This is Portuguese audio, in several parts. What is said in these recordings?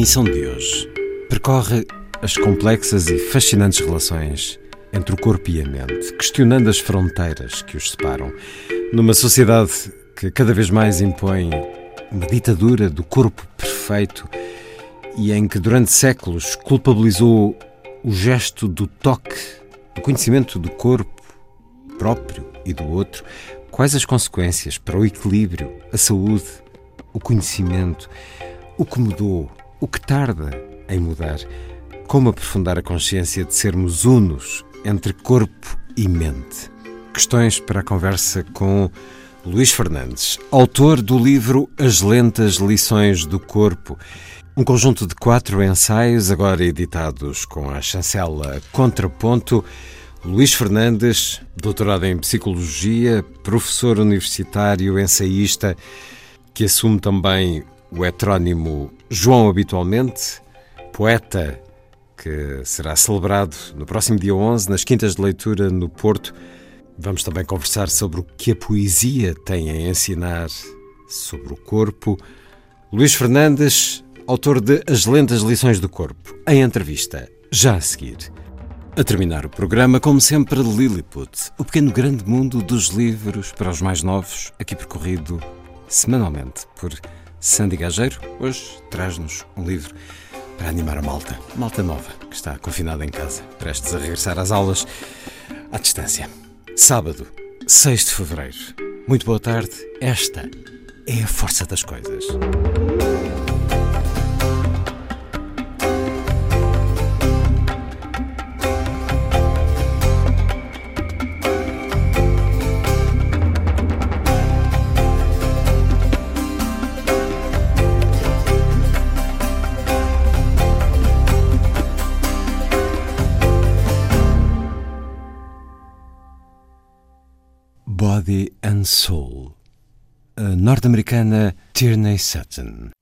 emissão de hoje percorre as complexas e fascinantes relações entre o corpo e a mente, questionando as fronteiras que os separam. Numa sociedade que cada vez mais impõe uma ditadura do corpo perfeito e em que durante séculos culpabilizou o gesto do toque, o conhecimento do corpo próprio e do outro, quais as consequências para o equilíbrio, a saúde, o conhecimento, o que mudou, o que tarda em mudar, como aprofundar a consciência de sermos unos entre corpo e mente. Questões para a conversa com Luís Fernandes, autor do livro As Lentas Lições do Corpo, um conjunto de quatro ensaios, agora editados com a chancela Contraponto. Luís Fernandes, doutorado em Psicologia, professor universitário, ensaísta, que assume também o heterónimo João Habitualmente, poeta que será celebrado no próximo dia 11 nas Quintas de Leitura no Porto. Vamos também conversar sobre o que a poesia tem a ensinar sobre o corpo. Luís Fernandes, autor de As Lentas Lições do Corpo, em entrevista, já a seguir. A terminar o programa, como sempre, Lilliput, o pequeno grande mundo dos livros para os mais novos, aqui percorrido semanalmente por Sandy Gageiro. Hoje traz-nos um livro para animar a malta, malta nova, que está confinada em casa, prestes a regressar às aulas à distância. Sábado, 6 de fevereiro. Muito boa tarde. Esta é a força das coisas. Body and Soul, eh, a norte-americana Tierney Sutton.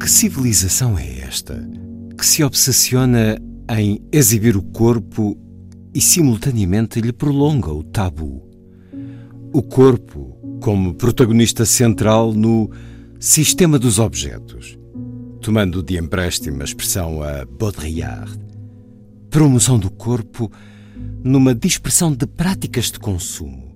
Que civilização é esta que se obsessiona em exibir o corpo e simultaneamente lhe prolonga o tabu? O corpo como protagonista central no sistema dos objetos, tomando de empréstimo a expressão a Baudrillard. Promoção do corpo numa dispersão de práticas de consumo,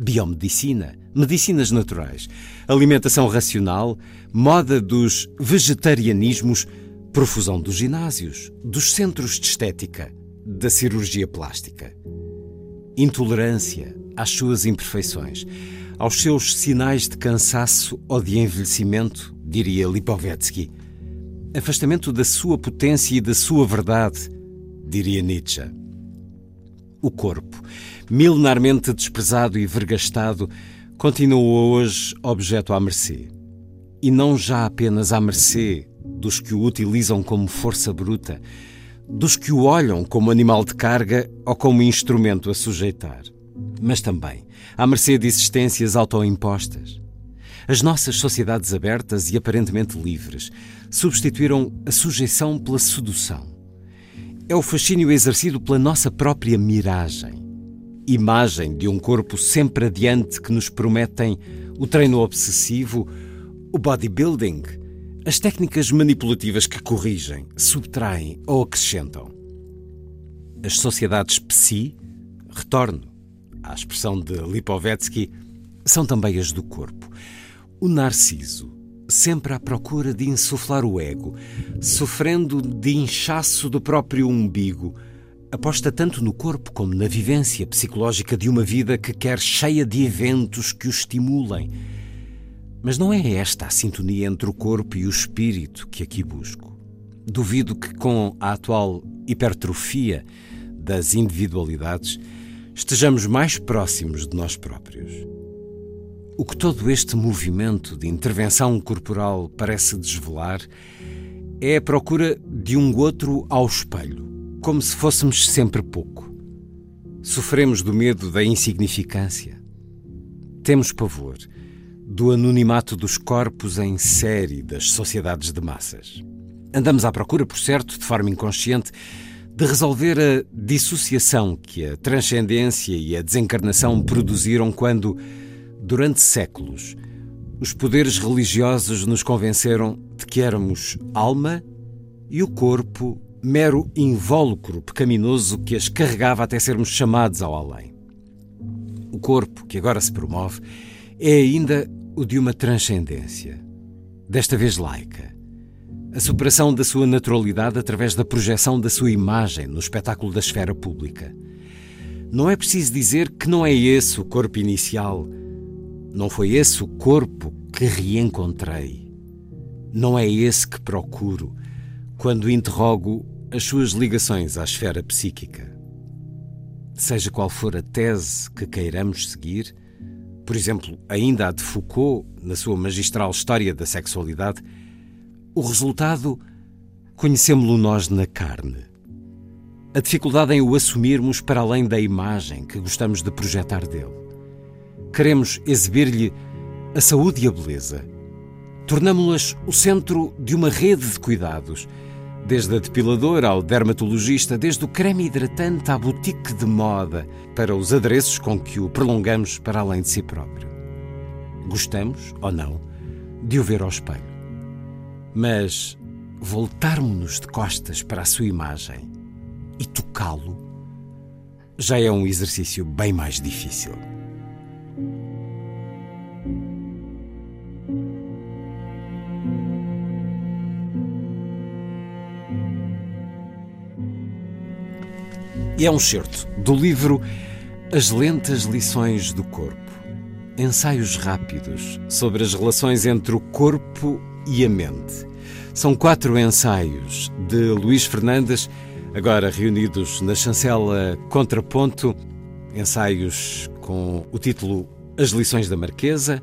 biomedicina, medicinas naturais, alimentação racional, moda dos vegetarianismos, profusão dos ginásios, dos centros de estética, da cirurgia plástica. Intolerância às suas imperfeições, aos seus sinais de cansaço ou de envelhecimento, diria Lipovetsky. Afastamento da sua potência e da sua verdade, diria Nietzsche. O corpo, milenarmente desprezado e vergastado, continua hoje objeto à mercê. E não já apenas à mercê dos que o utilizam como força bruta, dos que o olham como animal de carga ou como instrumento a sujeitar, mas também à mercê de existências autoimpostas. As nossas sociedades abertas e aparentemente livres substituíram a sujeição pela sedução. É o fascínio exercido pela nossa própria miragem imagem de um corpo sempre adiante que nos prometem o treino obsessivo, o bodybuilding, as técnicas manipulativas que corrigem, subtraem ou acrescentam. As sociedades psi, retorno à expressão de Lipovetsky, são também as do corpo. O narciso, sempre à procura de insuflar o ego, sofrendo de inchaço do próprio umbigo, aposta tanto no corpo como na vivência psicológica de uma vida que quer cheia de eventos que o estimulem. Mas não é esta a sintonia entre o corpo e o espírito que aqui busco. Duvido que, com a atual hipertrofia das individualidades, estejamos mais próximos de nós próprios. O que todo este movimento de intervenção corporal parece desvelar é a procura de um outro ao espelho, como se fôssemos sempre pouco. Sofremos do medo da insignificância. Temos pavor do anonimato dos corpos em série das sociedades de massas. Andamos à procura, por certo, de forma inconsciente, de resolver a dissociação que a transcendência e a desencarnação produziram quando, durante séculos, os poderes religiosos nos convenceram de que éramos alma e o corpo mero invólucro pecaminoso que as carregava até sermos chamados ao além. O corpo que agora se promove é ainda o de uma transcendência, desta vez laica. A superação da sua naturalidade através da projeção da sua imagem no espetáculo da esfera pública. Não é preciso dizer que não é esse o corpo inicial. Não foi esse o corpo que reencontrei. Não é esse que procuro quando interrogo as suas ligações à esfera psíquica. Seja qual for a tese que queiramos seguir, por exemplo, ainda a de Foucault, na sua magistral História da Sexualidade, o resultado conhecemos-lo nós na carne. A dificuldade em o assumirmos para além da imagem que gostamos de projetar dele. Queremos exibir-lhe a saúde e a beleza. Tornamo-las o centro de uma rede de cuidados Desde a depiladora ao dermatologista, desde o creme hidratante à boutique de moda, para os adereços com que o prolongamos para além de si próprio. Gostamos, ou não, de o ver ao espelho. Mas voltarmos-nos de costas para a sua imagem e tocá-lo já é um exercício bem mais difícil. E é um certo do livro As Lentas Lições do Corpo. Ensaios rápidos sobre as relações entre o corpo e a mente. São quatro ensaios de Luís Fernandes, agora reunidos na chancela Contraponto. Ensaios com o título As Lições da Marquesa,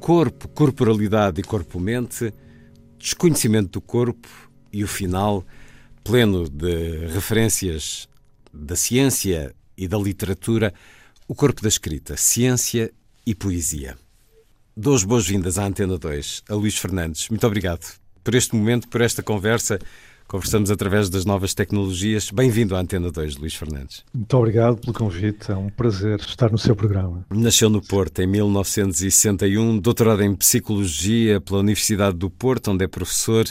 Corpo, Corporalidade e Corpo-Mente, Desconhecimento do Corpo e o final, pleno de referências da ciência e da literatura, o corpo da escrita, ciência e poesia. Dou as boas-vindas à Antena 2, a Luís Fernandes. Muito obrigado por este momento, por esta conversa. Conversamos através das novas tecnologias. Bem-vindo à Antena 2, Luís Fernandes. Muito obrigado pelo convite. É um prazer estar no seu programa. Nasceu no Porto em 1961, doutorado em Psicologia pela Universidade do Porto, onde é professor.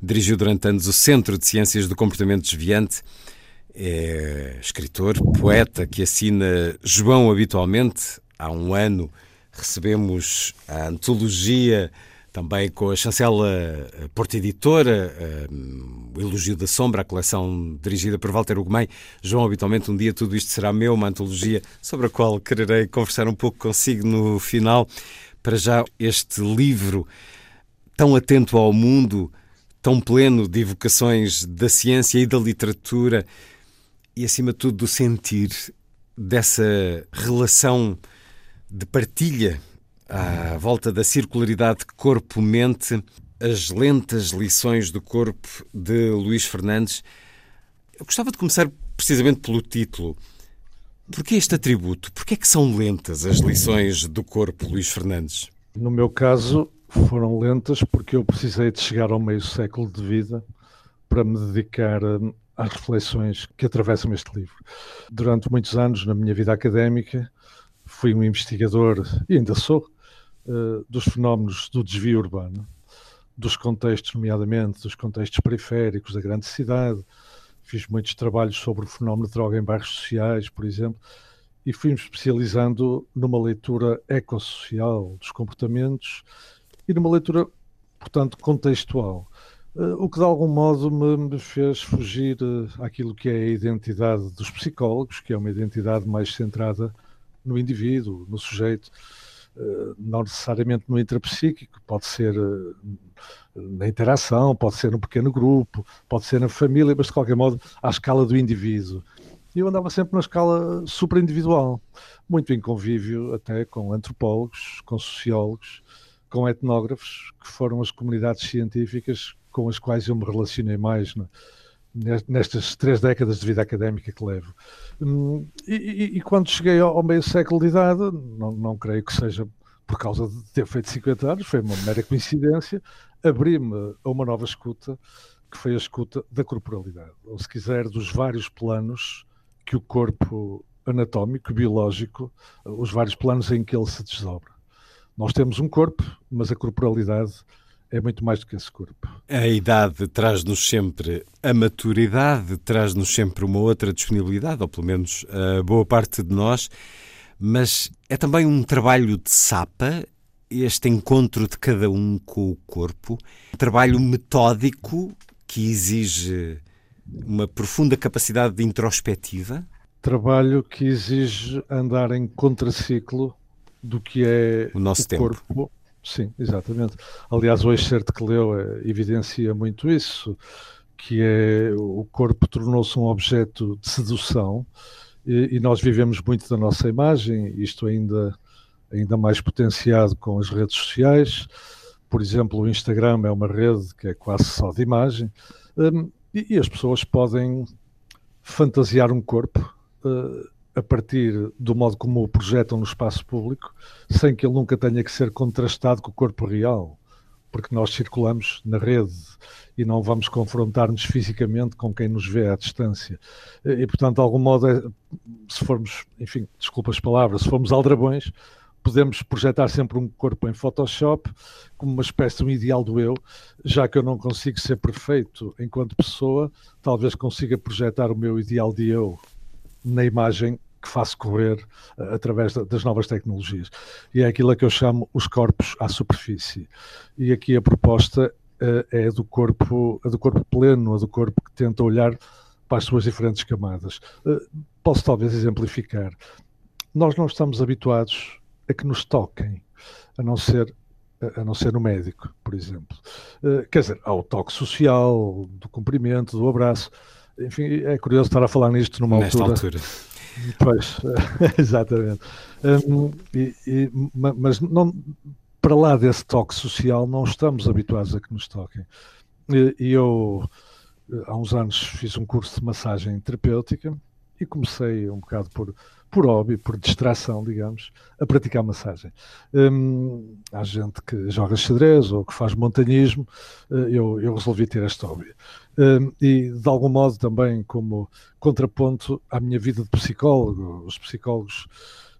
Dirigiu durante anos o Centro de Ciências do Comportamento Desviante é escritor, poeta que assina João habitualmente. Há um ano recebemos a antologia também com a chancela Porta Editora, o Elogio da Sombra, a coleção dirigida por Walter Ugumem. João, habitualmente um dia tudo isto será meu, uma antologia sobre a qual quererei conversar um pouco consigo no final. Para já, este livro tão atento ao mundo, tão pleno de evocações da ciência e da literatura, e, acima de tudo, do sentir dessa relação de partilha à volta da circularidade corpo-mente, as lentas lições do corpo de Luís Fernandes. Eu gostava de começar precisamente pelo título. Porquê este atributo? Porquê é que são lentas as lições do corpo, Luís Fernandes? No meu caso, foram lentas porque eu precisei de chegar ao meio século de vida para me dedicar às reflexões que atravessam este livro. Durante muitos anos na minha vida académica, fui um investigador, e ainda sou, uh, dos fenómenos do desvio urbano, dos contextos, nomeadamente dos contextos periféricos da grande cidade. Fiz muitos trabalhos sobre o fenómeno de droga em bairros sociais, por exemplo, e fui-me especializando numa leitura ecossocial dos comportamentos e numa leitura, portanto, contextual. Eh, o que de algum modo me, fez fugir uh, àquilo que é a identidade dos psicólogos, que é uma identidade mais centrada no indivíduo, no sujeito, uh, não necessariamente no intrapsíquico, pode ser na interação, pode ser no pequeno grupo, pode ser na família, mas de qualquer modo à escala do indivíduo. E eu andava sempre na escala superindividual, muito em convívio até com antropólogos, com sociólogos, com etnógrafos, que foram as comunidades científicas com as quais eu me relacionei mais nestas três décadas de vida académica que levo. Hum, e, e, e quando cheguei ao, meio século de idade, não, não creio que seja por causa de ter feito 50 anos, foi uma mera coincidência, abri-me a uma nova escuta que foi a escuta da corporalidade, ou se quiser, dos vários planos que o corpo anatómico, biológico, os vários planos em que ele se desdobra. Nós temos um corpo, mas a corporalidade é muito mais do que esse corpo. A idade traz-nos sempre a maturidade, traz-nos sempre uma outra disponibilidade, ou pelo menos a boa parte de nós, mas é também um trabalho de sapa, este encontro de cada um com o corpo, um trabalho metódico que exige uma profunda capacidade de introspectiva. Trabalho que exige andar em contraciclo do que é o nosso o tempo. corpo. Sim, exatamente. Aliás, o excerto que leu eh, evidencia muito isso, que é o corpo tornou-se um objeto de sedução e, e, nós vivemos muito da nossa imagem, isto ainda, ainda mais potenciado com as redes sociais. Por exemplo, o Instagram é uma rede que é quase só de imagem um, e, e, as pessoas podem fantasiar um corpo uh, a partir do modo como o projetam no espaço público, sem que ele nunca tenha que ser contrastado com o corpo real, porque nós circulamos na rede e não vamos confrontar-nos fisicamente com quem nos vê à distância. E, portanto, de algum modo, é, se formos, enfim, desculpa as palavras, se formos aldrabões, podemos projetar sempre um corpo em Photoshop como uma espécie de um ideal do eu, já que eu não consigo ser perfeito enquanto pessoa, talvez consiga projetar o meu ideal de eu na imagem que faço correr uh, através da, das novas tecnologias. E é aquilo a que eu chamo os corpos à superfície. E aqui a proposta uh, é do corpo, a do corpo pleno, a do corpo que tenta olhar para as suas diferentes camadas. Uh, posso talvez exemplificar. Nós não estamos habituados a que nos toquem, a não ser a não ser no médico, por exemplo. quer dizer, há o toque social, do cumprimento, do abraço. Enfim, é curioso estar a falar nisto numa Nesta altura, altura. Pois, exatamente. Um, e, e, mas não, para lá desse toque social, não estamos habituados a que nos toquem. E, eu, há uns anos, fiz um curso de massagem terapêutica e comecei um bocado por, por hobby, por distração, digamos, a praticar massagem. Um, há gente que joga xadrez ou que faz montanhismo, eh, eu, eu resolvi ter este hobby. Um, e, de algum modo, também como contraponto à minha vida de psicólogo, os psicólogos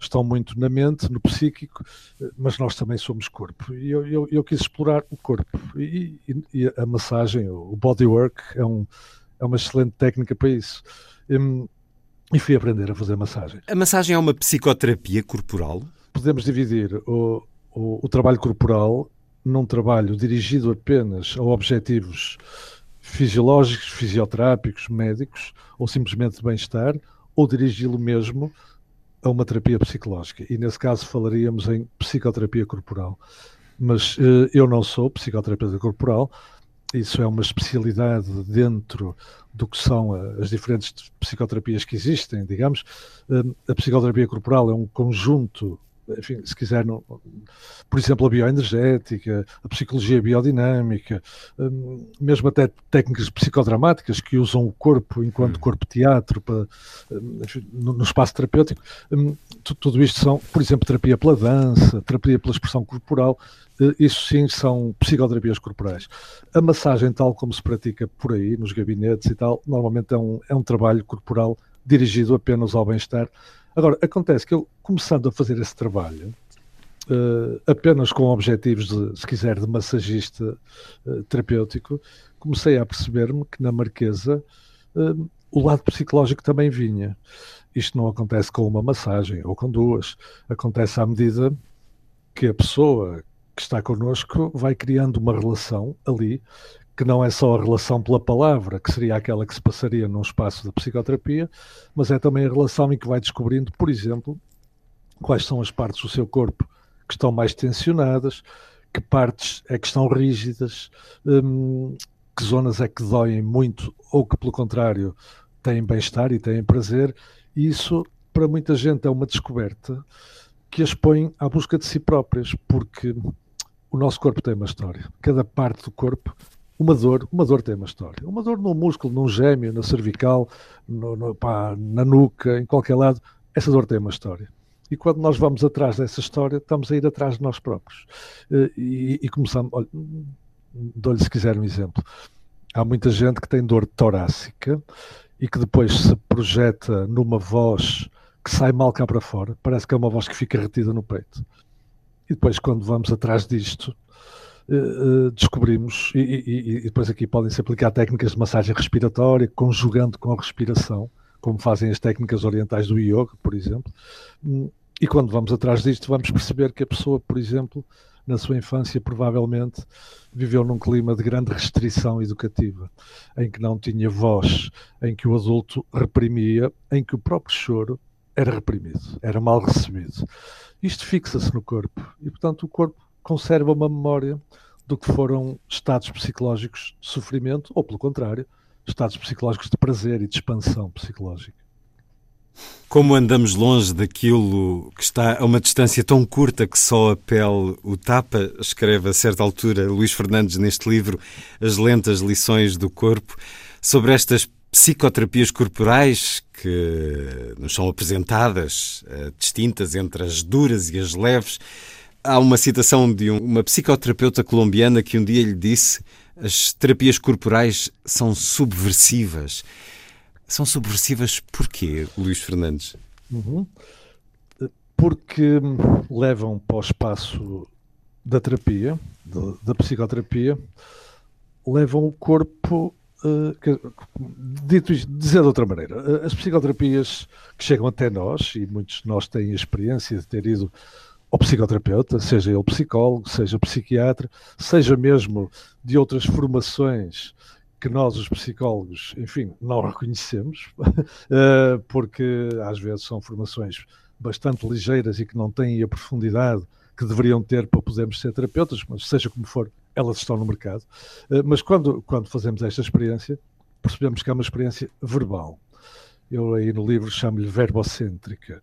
estão muito na mente, no psíquico, eh, mas nós também somos corpo. E eu, eu, eu quis explorar o corpo. E, e, a massagem, o bodywork, é, um, é uma excelente técnica para isso. Um, e fui aprender a fazer massagem. A massagem é uma psicoterapia corporal? Podemos dividir o, o, o trabalho corporal num trabalho dirigido apenas a objetivos fisiológicos, fisioterápicos, médicos, ou simplesmente de bem-estar, ou dirigi-lo mesmo a uma terapia psicológica. E nesse caso falaríamos em psicoterapia corporal. Mas eh, eu não sou psicoterapeuta corporal, isso é uma especialidade dentro do que são as diferentes psicoterapias que existem, digamos. Hum, a psicoterapia corporal é um conjunto enfim, se quiser, não, por exemplo, a bioenergética, a psicologia biodinâmica, hum, mesmo até técnicas psicodramáticas que usam o corpo enquanto hum. corpo-teatro hum, no, no, espaço terapêutico, tudo isto são, por exemplo, terapia pela dança, terapia pela expressão corporal, eh, isso sim são psicoterapias corporais. A massagem, tal como se pratica por aí, nos gabinetes e tal, normalmente é um, é um trabalho corporal dirigido apenas ao bem-estar Agora, acontece que eu, começando a fazer esse trabalho, uh, apenas com objetivos, de, se quiser, de massagista uh, terapêutico, comecei a perceber-me que na Marquesa uh, o lado psicológico também vinha. Isto não acontece com uma massagem ou com duas, acontece à medida que a pessoa que está connosco vai criando uma relação ali que não é só a relação pela palavra, que seria aquela que se passaria num espaço da psicoterapia, mas é também a relação em que vai descobrindo, por exemplo, quais são as partes do seu corpo que estão mais tensionadas, que partes é que estão rígidas, hum, que zonas é que doem muito ou que, pelo contrário, têm bem-estar e têm prazer. E isso, para muita gente, é uma descoberta que as põe à busca de si próprias, porque o nosso corpo tem uma história. Cada parte do corpo uma dor, uma dor tem uma história. Uma dor no músculo, num gêmeo, na cervical, no, no, pá, na nuca, em qualquer lado, essa dor tem uma história. E quando nós vamos atrás dessa história, estamos a ir atrás de nós próprios. Eh, e, e começamos, dou-lhe se quiser um exemplo. há muita gente que tem dor torácica e que depois se projeta numa voz que sai mal cá para fora, parece que é uma voz que fica retida no peito. E depois, quando vamos atrás disto, descobrimos, e, e, e, depois aqui podem-se aplicar técnicas de massagem respiratória, conjugando com a respiração, como fazem as técnicas orientais do yoga, por exemplo. Hum, e quando vamos atrás disto, vamos perceber que a pessoa, por exemplo, na sua infância, provavelmente viveu num clima de grande restrição educativa, em que não tinha voz, em que o adulto reprimia, em que o próprio choro era reprimido, era mal recebido. Isto fixa-se no corpo e, portanto, o corpo conserva uma memória do que foram estados psicológicos de sofrimento, ou pelo contrário, estados psicológicos de prazer e de expansão psicológica. Como andamos longe daquilo que está a uma distância tão curta que só a pele o tapa, escreve a certa altura Luís Fernandes neste livro As Lentas Lições do Corpo, sobre estas psicoterapias corporais que nos são apresentadas, eh, distintas entre as duras e as leves. Há uma citação de uma psicoterapeuta colombiana que um dia lhe disse: as terapias corporais são subversivas. São subversivas porquê, Luís Fernandes? Uhum. Porque levam para o espaço da terapia, da psicoterapia, levam o corpo. Uh, dito isto, dizer de outra maneira, uh, as psicoterapias que chegam até nós, e muitos de nós têm a experiência de ter ido ao psicoterapeuta, seja ele psicólogo, seja psiquiatra, seja mesmo de outras formações que nós, os psicólogos, enfim, não reconhecemos, eh, porque às vezes são formações bastante ligeiras e que não têm a profundidade que deveriam ter para podermos ser terapeutas, mas seja como for, elas estão no mercado. Eh, mas quando, quando fazemos esta experiência, percebemos que é uma experiência verbal. Eu aí no livro chamo-lhe verbocêntrica.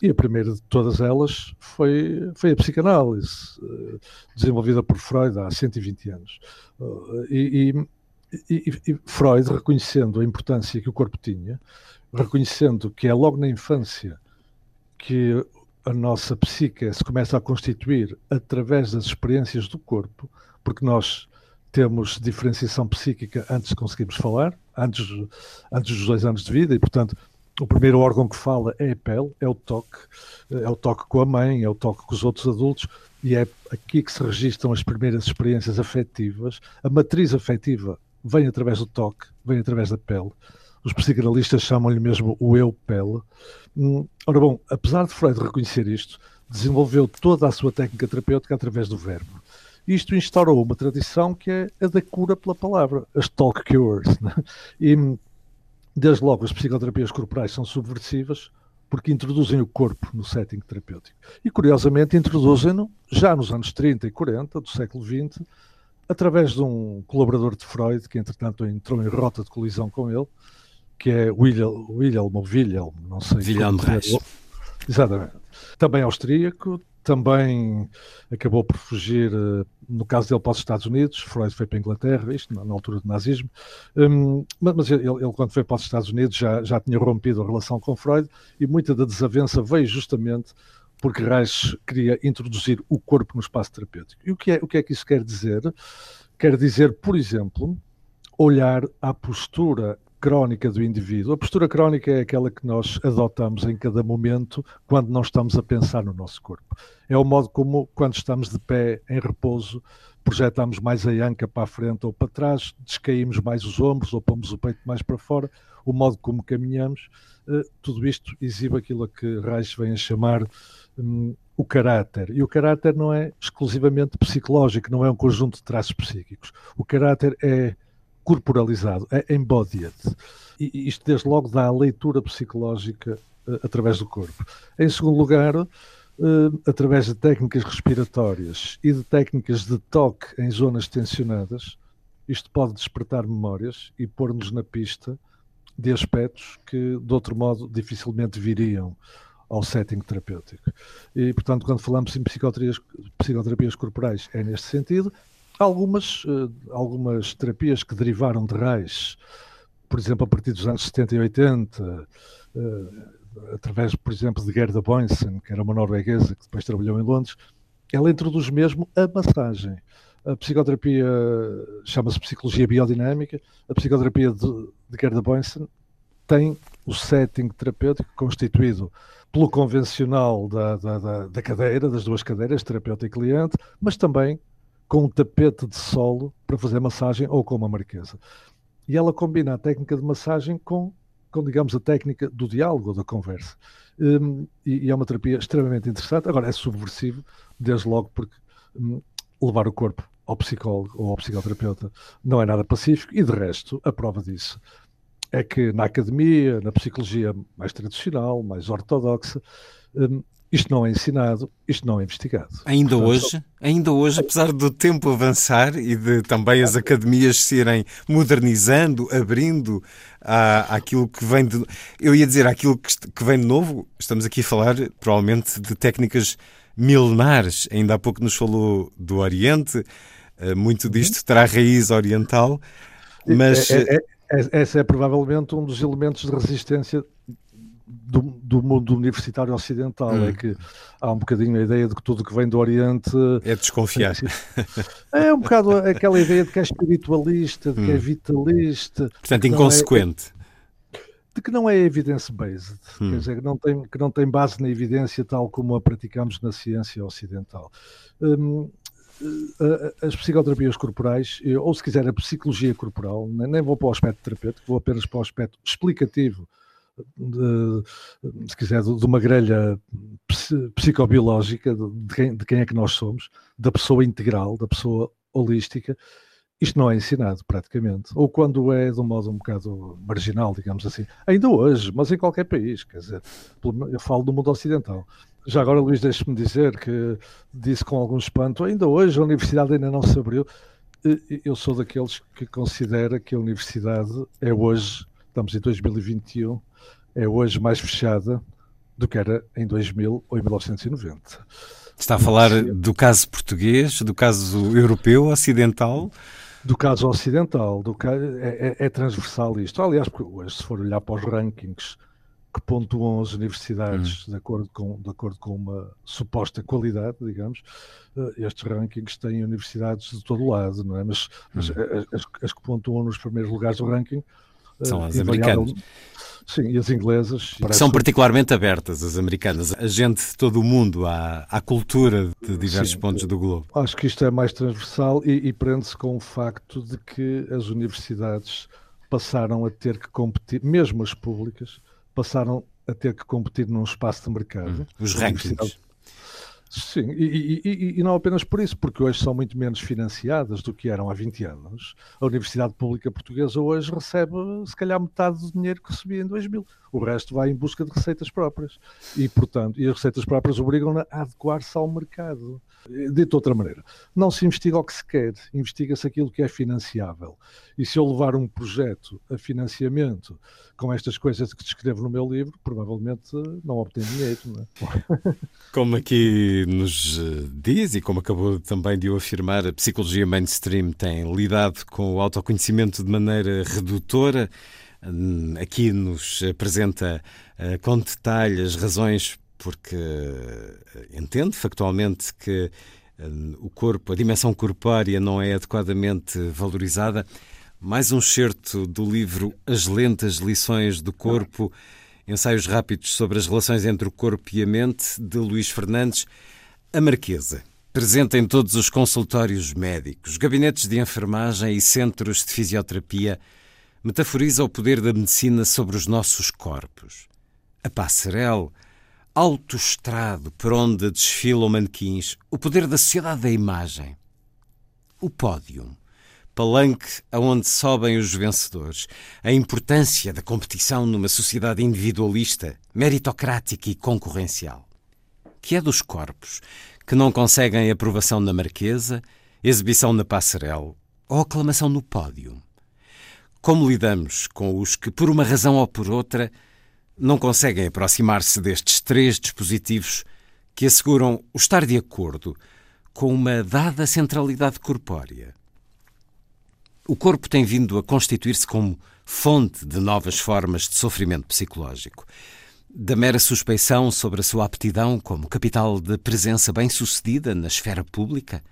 E a primeira de todas elas foi, foi a psicanálise, eh, desenvolvida por Freud há 120 anos. E, e, e, e, Freud, reconhecendo a importância que o corpo tinha, reconhecendo que é logo na infância que a nossa psique se começa a constituir através das experiências do corpo, porque nós temos diferenciação psíquica antes de conseguirmos falar, antes, antes dos dois anos de vida, e portanto o primeiro órgão que fala é a pele, é o toque, é o toque com a mãe, é o toque com os outros adultos, e é aqui que se registram as primeiras experiências afetivas. A matriz afetiva vem através do toque, vem através da pele. Os psicanalistas chamam-lhe mesmo o eu-pele. Hum, ora bom, apesar de Freud reconhecer isto, desenvolveu toda a sua técnica terapêutica através do verbo. Isto instaurou uma tradição que é a da cura pela palavra, as talk cures. Né? E desde logo as psicoterapias corporais são subversivas porque introduzem o corpo no setting terapêutico. E curiosamente introduzem-no já nos anos 30 e 40 do século XX através de um colaborador de Freud, que entretanto entrou em rota de colisão com ele, que é Wilhelm, Wilhelm ou Wilhelm, não sei. Wilhelm Reich. Exatamente. Também austríaco, também acabou por fugir, eh, no caso dele, para os Estados Unidos. Freud foi para a Inglaterra, isto na, altura do nazismo. Um, mas ele, ele, quando foi para os Estados Unidos, já, já tinha rompido a relação com Freud e muita da desavença veio justamente porque Reich queria introduzir o corpo no espaço terapêutico. E o que, é, o que é que isso quer dizer? Quer dizer, por exemplo, olhar à postura crónica do indivíduo. A postura crónica é aquela que nós adotamos em cada momento quando não estamos a pensar no nosso corpo. É o modo como, quando estamos de pé em repouso, projetamos mais a anca para a frente ou para trás, descaímos mais os ombros ou pomos o peito mais para fora, o modo como caminhamos. Uh, tudo isto exibe aquilo a que Reich vem a chamar um, o caráter. E o caráter não é exclusivamente psicológico, não é um conjunto de traços psíquicos. O caráter é corporalizado, é embodied. E isto, desde logo, dá a leitura psicológica uh, através do corpo. Em segundo lugar, uh, através de técnicas respiratórias e de técnicas de toque em zonas tensionadas, isto pode despertar memórias e pôr-nos na pista de aspectos que, de outro modo, dificilmente viriam ao setting terapêutico. E, portanto, quando falamos em psicoterapias, psicoterapias corporais, é neste sentido. Algumas, uh, algumas terapias que derivaram de raiz, por exemplo, a partir dos anos 70 e 80, uh, eh, através, por exemplo, de Gerda Boysen, que era uma norueguesa que depois trabalhou em Londres, ela introduz mesmo a massagem. A psicoterapia chama-se psicologia biodinâmica. A psicoterapia de, de Gerda Boysen tem o setting terapêutico constituído pelo convencional da, da, da, da cadeira, das duas cadeiras, terapeuta e cliente, mas também com um tapete de solo para fazer massagem ou com uma marquesa. E ela combina a técnica de massagem com, com digamos, a técnica do diálogo da conversa. Um, e, e, é uma terapia extremamente interessante. Agora, é subversivo, desde logo porque um, levar o corpo ao psicólogo ou ao psicoterapeuta não é nada pacífico, e de resto, a prova disso é que na academia, na psicologia mais tradicional, mais ortodoxa, um, isto não é ensinado, isto não é investigado. Ainda Portanto, hoje, ainda hoje, apesar do tempo avançar e de também as academias se irem modernizando, abrindo à, àquilo que vem de. Eu ia dizer aquilo que, que vem de novo, estamos aqui a falar provavelmente de técnicas milenares. Ainda há pouco nos falou do Oriente, eh, muito disto uhum. terá raiz oriental, mas. É, é, é, esse é provavelmente um dos elementos de resistência do, do, mundo universitário ocidental hum. é que há um bocadinho a ideia de que tudo que vem do Oriente é desconfiar. É, é um bocado aquela ideia de que é espiritualista, de hum. que é hum. vitalista. Portanto, inconsequente. É, de que não é evidence-based, hum. quer dizer, que não, tem, que não tem base na evidência tal como a praticamos na ciência ocidental. Hum, as psicoterapias corporais, ou se quiser a psicologia corporal, nem vou para o aspecto terapêutico, vou apenas para o aspecto explicativo de, se quiser, de uma grelha psicobiológica de quem, de quem é que nós somos, da pessoa integral, da pessoa holística, isto não é ensinado praticamente. Ou quando é de um modo um bocado marginal, digamos assim. Ainda hoje, mas em qualquer país, quer dizer, eu falo do mundo ocidental. Já agora, Luís, deixe-me dizer que disse com algum espanto, ainda hoje a universidade ainda não se abriu. Eu sou daqueles que considera que a universidade é hoje, estamos em 2021, é hoje mais fechada do que era em 2000 ou em 1990. Está a falar do caso português, do caso europeu, ocidental? Do caso ocidental, do é, é, é, transversal isto. Aliás, porque hoje, se for olhar para os rankings que pontuam as universidades hum. de, acordo com, de acordo com uma suposta qualidade, digamos, eh, estes rankings têm universidades de todo lado, não é? Mas, mas hum. as, as, que pontuam nos primeiros lugares do ranking são eh, as americanas. Sim, e as inglesas. São particularmente abertas, as americanas. A gente de todo o mundo, à, à cultura de diversos Sim, pontos do globo. Acho que isto é mais transversal e, e prende-se com o facto de que as universidades passaram a ter que competir, mesmo as públicas, passaram a ter que competir num espaço de mercado. Hum, os rankings. Sim, e, e, e, não apenas por isso, porque hoje são muito menos financiadas do que eram há 20 anos. A Universidade Pública Portuguesa hoje recebe, se calhar, metade do dinheiro que recebia em 2000. O resto vai em busca de receitas próprias. E, portanto, e as receitas próprias obrigam-na a adequar-se ao mercado. Dito de outra maneira, não se investiga o que se quer, investiga-se aquilo que é financiável. E se eu levar um projeto a financiamento com estas coisas que descrevo no meu livro, provavelmente não obtenho dinheiro. Não é? Como aqui nos eh, diz, e como acabou também de o afirmar, a psicologia mainstream tem lidado com o autoconhecimento de maneira redutora. Hum, aqui nos apresenta uh, com detalhe as razões porque uh, entende factualmente que uh, o corpo, a dimensão corpórea não é adequadamente valorizada. Mais um certo do livro As Lentas Lições do Corpo, ensaios rápidos sobre as relações entre o corpo e a mente, de Luís Fernandes. A Marquesa, presente em todos os consultórios médicos, gabinetes de enfermagem e centros de fisioterapia, metaforiza o poder da medicina sobre os nossos corpos. A passarela, autoestrado por onde desfilam manequins, o poder da sociedade da imagem. O pódio, palanque aonde sobem os vencedores, a importância da competição numa sociedade individualista, meritocrática e concorrencial. Que é dos corpos que não conseguem aprovação na marquesa, exibição na passarela ou aclamação no pódio. Como lidamos com os que, por uma razão ou por outra, não conseguem aproximar-se destes três dispositivos que asseguram o estar de acordo com uma dada centralidade corpórea? O corpo tem vindo a constituir-se como fonte de novas formas de sofrimento psicológico. Da mera suspeição sobre a sua aptidão como capital de presença bem-sucedida na esfera pública,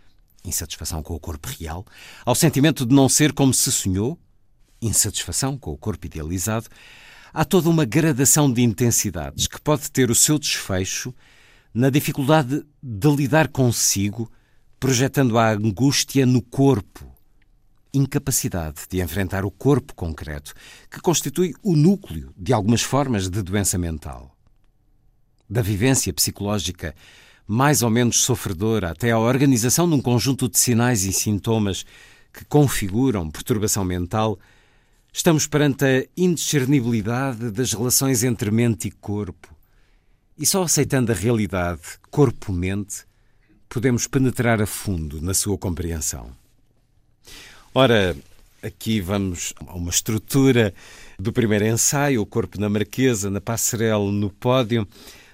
insatisfação com o corpo real, ao sentimento de não ser como se sonhou, insatisfação com o corpo idealizado, há toda uma gradação de intensidades que pode ter o seu desfecho na dificuldade de lidar consigo, projetando a angústia no corpo, incapacidade de enfrentar o corpo concreto, que constitui o núcleo de algumas formas de doença mental. Da vivência psicológica mais ou menos sofredora até à organização de um conjunto de sinais e sintomas que configuram perturbação mental, estamos perante a indiscernibilidade das relações entre mente e corpo. E só aceitando a realidade corpo-mente podemos penetrar a fundo na sua compreensão. Ora, aqui vamos a uma estrutura do primeiro ensaio, o corpo na Marquesa, na passarela, no pódio.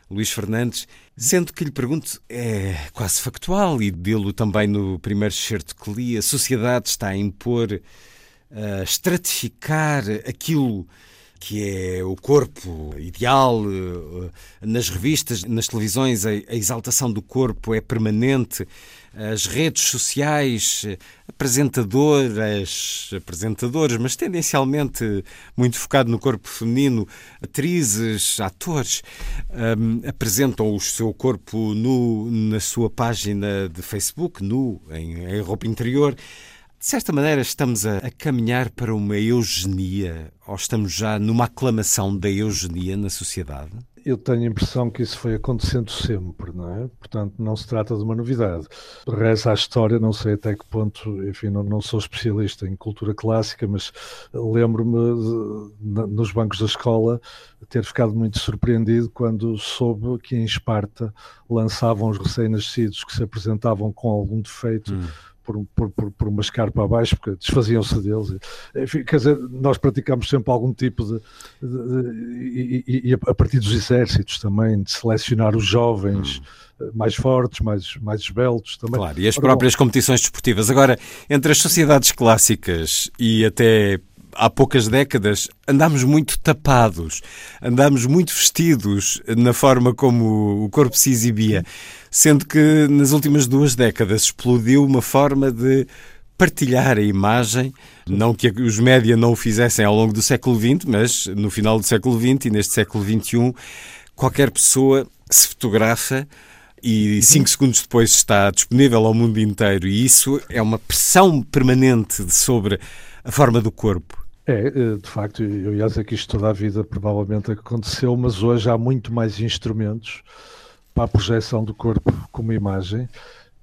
Luís Fernandes, sendo que lhe pergunto, é quase factual e dele também no primeiro certo que li, a sociedade está a impor, a estratificar aquilo que é o corpo ideal. Eh, nas revistas, nas televisões, a exaltação do corpo é permanente. As redes sociais, apresentadoras, apresentadores, mas tendencialmente muito focado no corpo feminino, atrizes, atores, um, apresentam o seu corpo nu na sua página de Facebook, nu, em, em roupa interior. De certa maneira, estamos a, a, caminhar para uma eugenia ou estamos já numa aclamação da eugenia na sociedade? Eu tenho a impressão que isso foi acontecendo sempre, não é? Portanto, não se trata de uma novidade. Reza a história, não sei até que ponto, enfim, não, não sou especialista em cultura clássica, mas lembro-me nos bancos da escola ter ficado muito surpreendido quando soube que em Esparta lançavam os recém-nascidos que se apresentavam com algum defeito. Hum por, por, por, por uma escarpa abaixo, porque desfaziam-se deles. Enfim, quer dizer, nós praticamos sempre algum tipo de. de, de e, e, a partir dos exércitos também, de selecionar os jovens. Hum mais fortes, mais, mais esbeltos também. Claro, e as próprias competições desportivas. Agora, entre as sociedades clássicas e até há poucas décadas andámos muito tapados, andámos muito vestidos na forma como o corpo se exibia, sendo que nas últimas duas décadas explodiu uma forma de partilhar a imagem, não que os média não o fizessem ao longo do século XX, mas no final do século XX e neste século XXI, qualquer pessoa se fotografa e cinco segundos depois está disponível ao mundo inteiro e isso é uma pressão permanente sobre a forma do corpo. É, eh, de facto, eu ia dizer que isto toda a vida provavelmente aconteceu, mas hoje há muito mais instrumentos para a projeção do corpo como imagem,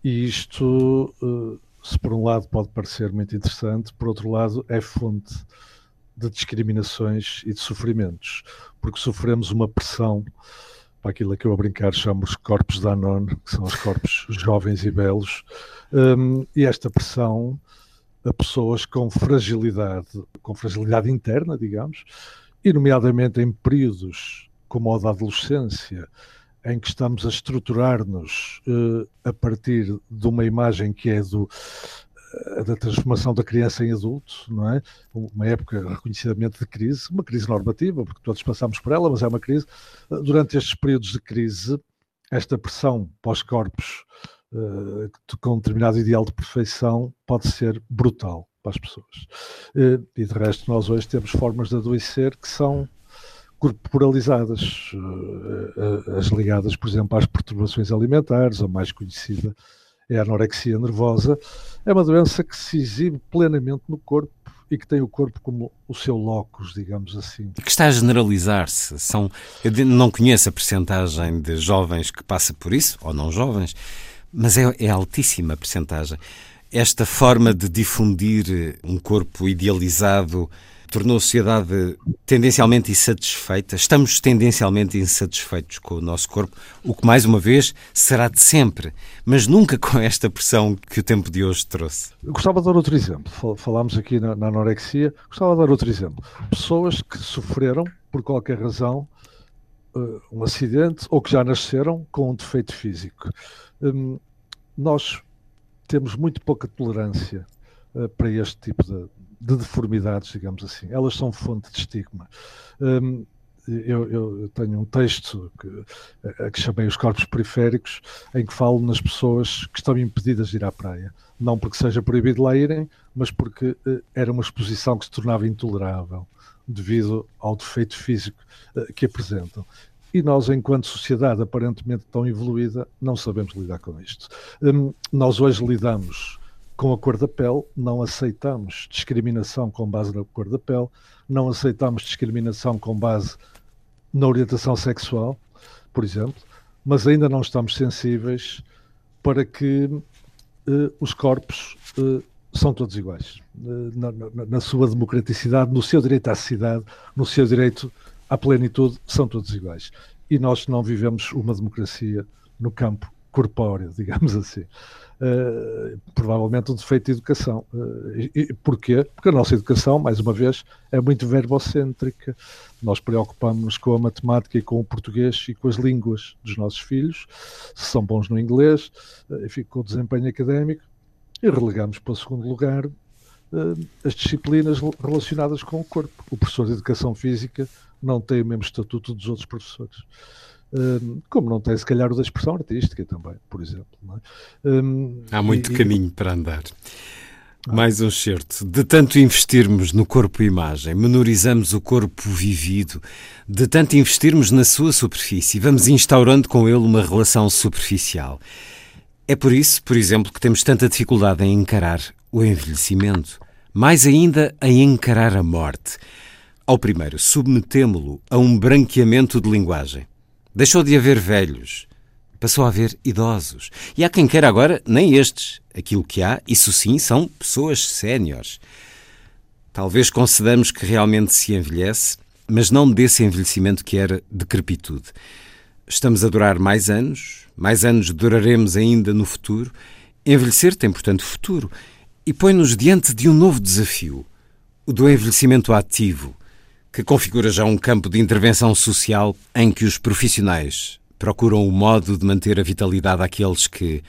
e isto, eh, se por um lado pode parecer muito interessante, por outro lado é fonte de discriminações e de sofrimentos, porque sofremos uma pressão para aquilo que eu a brincar chamo os corpos da Anon, que são os corpos jovens e belos, um, e esta pressão a pessoas com fragilidade, com fragilidade interna, digamos, e nomeadamente em períodos como o da adolescência, em que estamos a estruturar-nos uh, a partir de uma imagem que é do, uh, da transformação da criança em adulto, não é? Uma época reconhecidamente de crise, uma crise normativa, porque todos passamos por ela, mas é uma crise. Durante estes períodos de crise, esta pressão pós-corpos uh, com um determinado ideal de perfeição pode ser brutal para as pessoas. Uh, e de resto, nós hoje temos formas de adoecer que são corporalizadas, uh, as ligadas, por exemplo, às perturbações alimentares, a mais conhecida é a anorexia nervosa, é uma doença que se exibe plenamente no corpo e que tem o corpo como o seu locus, digamos assim. Que está a generalizar-se. São, eu não conheço a percentagem de jovens que passa por isso, ou não jovens, mas é, é altíssima a percentagem. Esta forma de difundir um corpo idealizado tornou a sociedade tendencialmente insatisfeita. Estamos tendencialmente insatisfeitos com o nosso corpo, o que, mais uma vez, será de sempre, mas nunca com esta pressão que o tempo de hoje trouxe. gostava de dar outro exemplo. Falámos aqui na, na anorexia. Gostava de dar outro exemplo. Pessoas que sofreram, por qualquer razão, eh, um acidente ou que já nasceram com um defeito físico. Hum, nós temos muito pouca tolerância uh, para este tipo de, de, deformidades, digamos assim. Elas são fonte de estigma. Um, eu, eu, tenho um texto que, que chamei Os Corpos Periféricos, em que falo nas pessoas que estão impedidas de ir à praia. Não porque seja proibido lá irem, mas porque uh, era uma exposição que se tornava intolerável devido ao defeito físico uh, que apresentam. E nós, enquanto sociedade aparentemente tão evoluída, não sabemos lidar com isto. Um, nós hoje lidamos com a cor da pele, não aceitamos discriminação com base na cor da pele, não aceitamos discriminação com base na orientação sexual, por exemplo, mas ainda não estamos sensíveis para que uh, os corpos uh, são todos iguais, uh, na, na, na, sua democraticidade, no seu direito à cidade, no seu direito à plenitude, são todos iguais. E nós não vivemos uma democracia no campo corpóreo, digamos assim. Uh, provavelmente um defeito de educação. Uh, e, porquê? Porque a nossa educação, mais uma vez, é muito verbocêntrica. Nós preocupamos-nos com a matemática e com o português e com as línguas dos nossos filhos, se são bons no inglês, uh, enfim, com o desempenho académico, e relegamos para o segundo lugar as disciplinas relacionadas com o corpo. O professor de educação física não tem o mesmo estatuto dos outros professores como não tem, se calhar, o da expressão artística também, por exemplo. É? Um, Há muito e, caminho e... para andar. Ah. Mais um certo. De tanto investirmos no corpo-imagem, menorizamos o corpo vivido. De tanto investirmos na sua superfície, vamos instaurando com ele uma relação superficial. É por isso, por exemplo, que temos tanta dificuldade em encarar o envelhecimento. Mais ainda, em encarar a morte. Ao primeiro, submetemo-lo a um branqueamento de linguagem. Deixou de haver velhos, passou a haver idosos. E há quem queira agora nem estes. Aquilo que há, isso sim, são pessoas séniores. Talvez concedamos que realmente se envelhece, mas não desse envelhecimento que era decrepitude. Estamos a durar mais anos, mais anos duraremos ainda no futuro. Envelhecer tem, portanto, futuro e põe-nos diante de um novo desafio, o do envelhecimento ativo que configura já um campo de intervenção social em que os profissionais procuram o modo de manter a vitalidade àqueles que,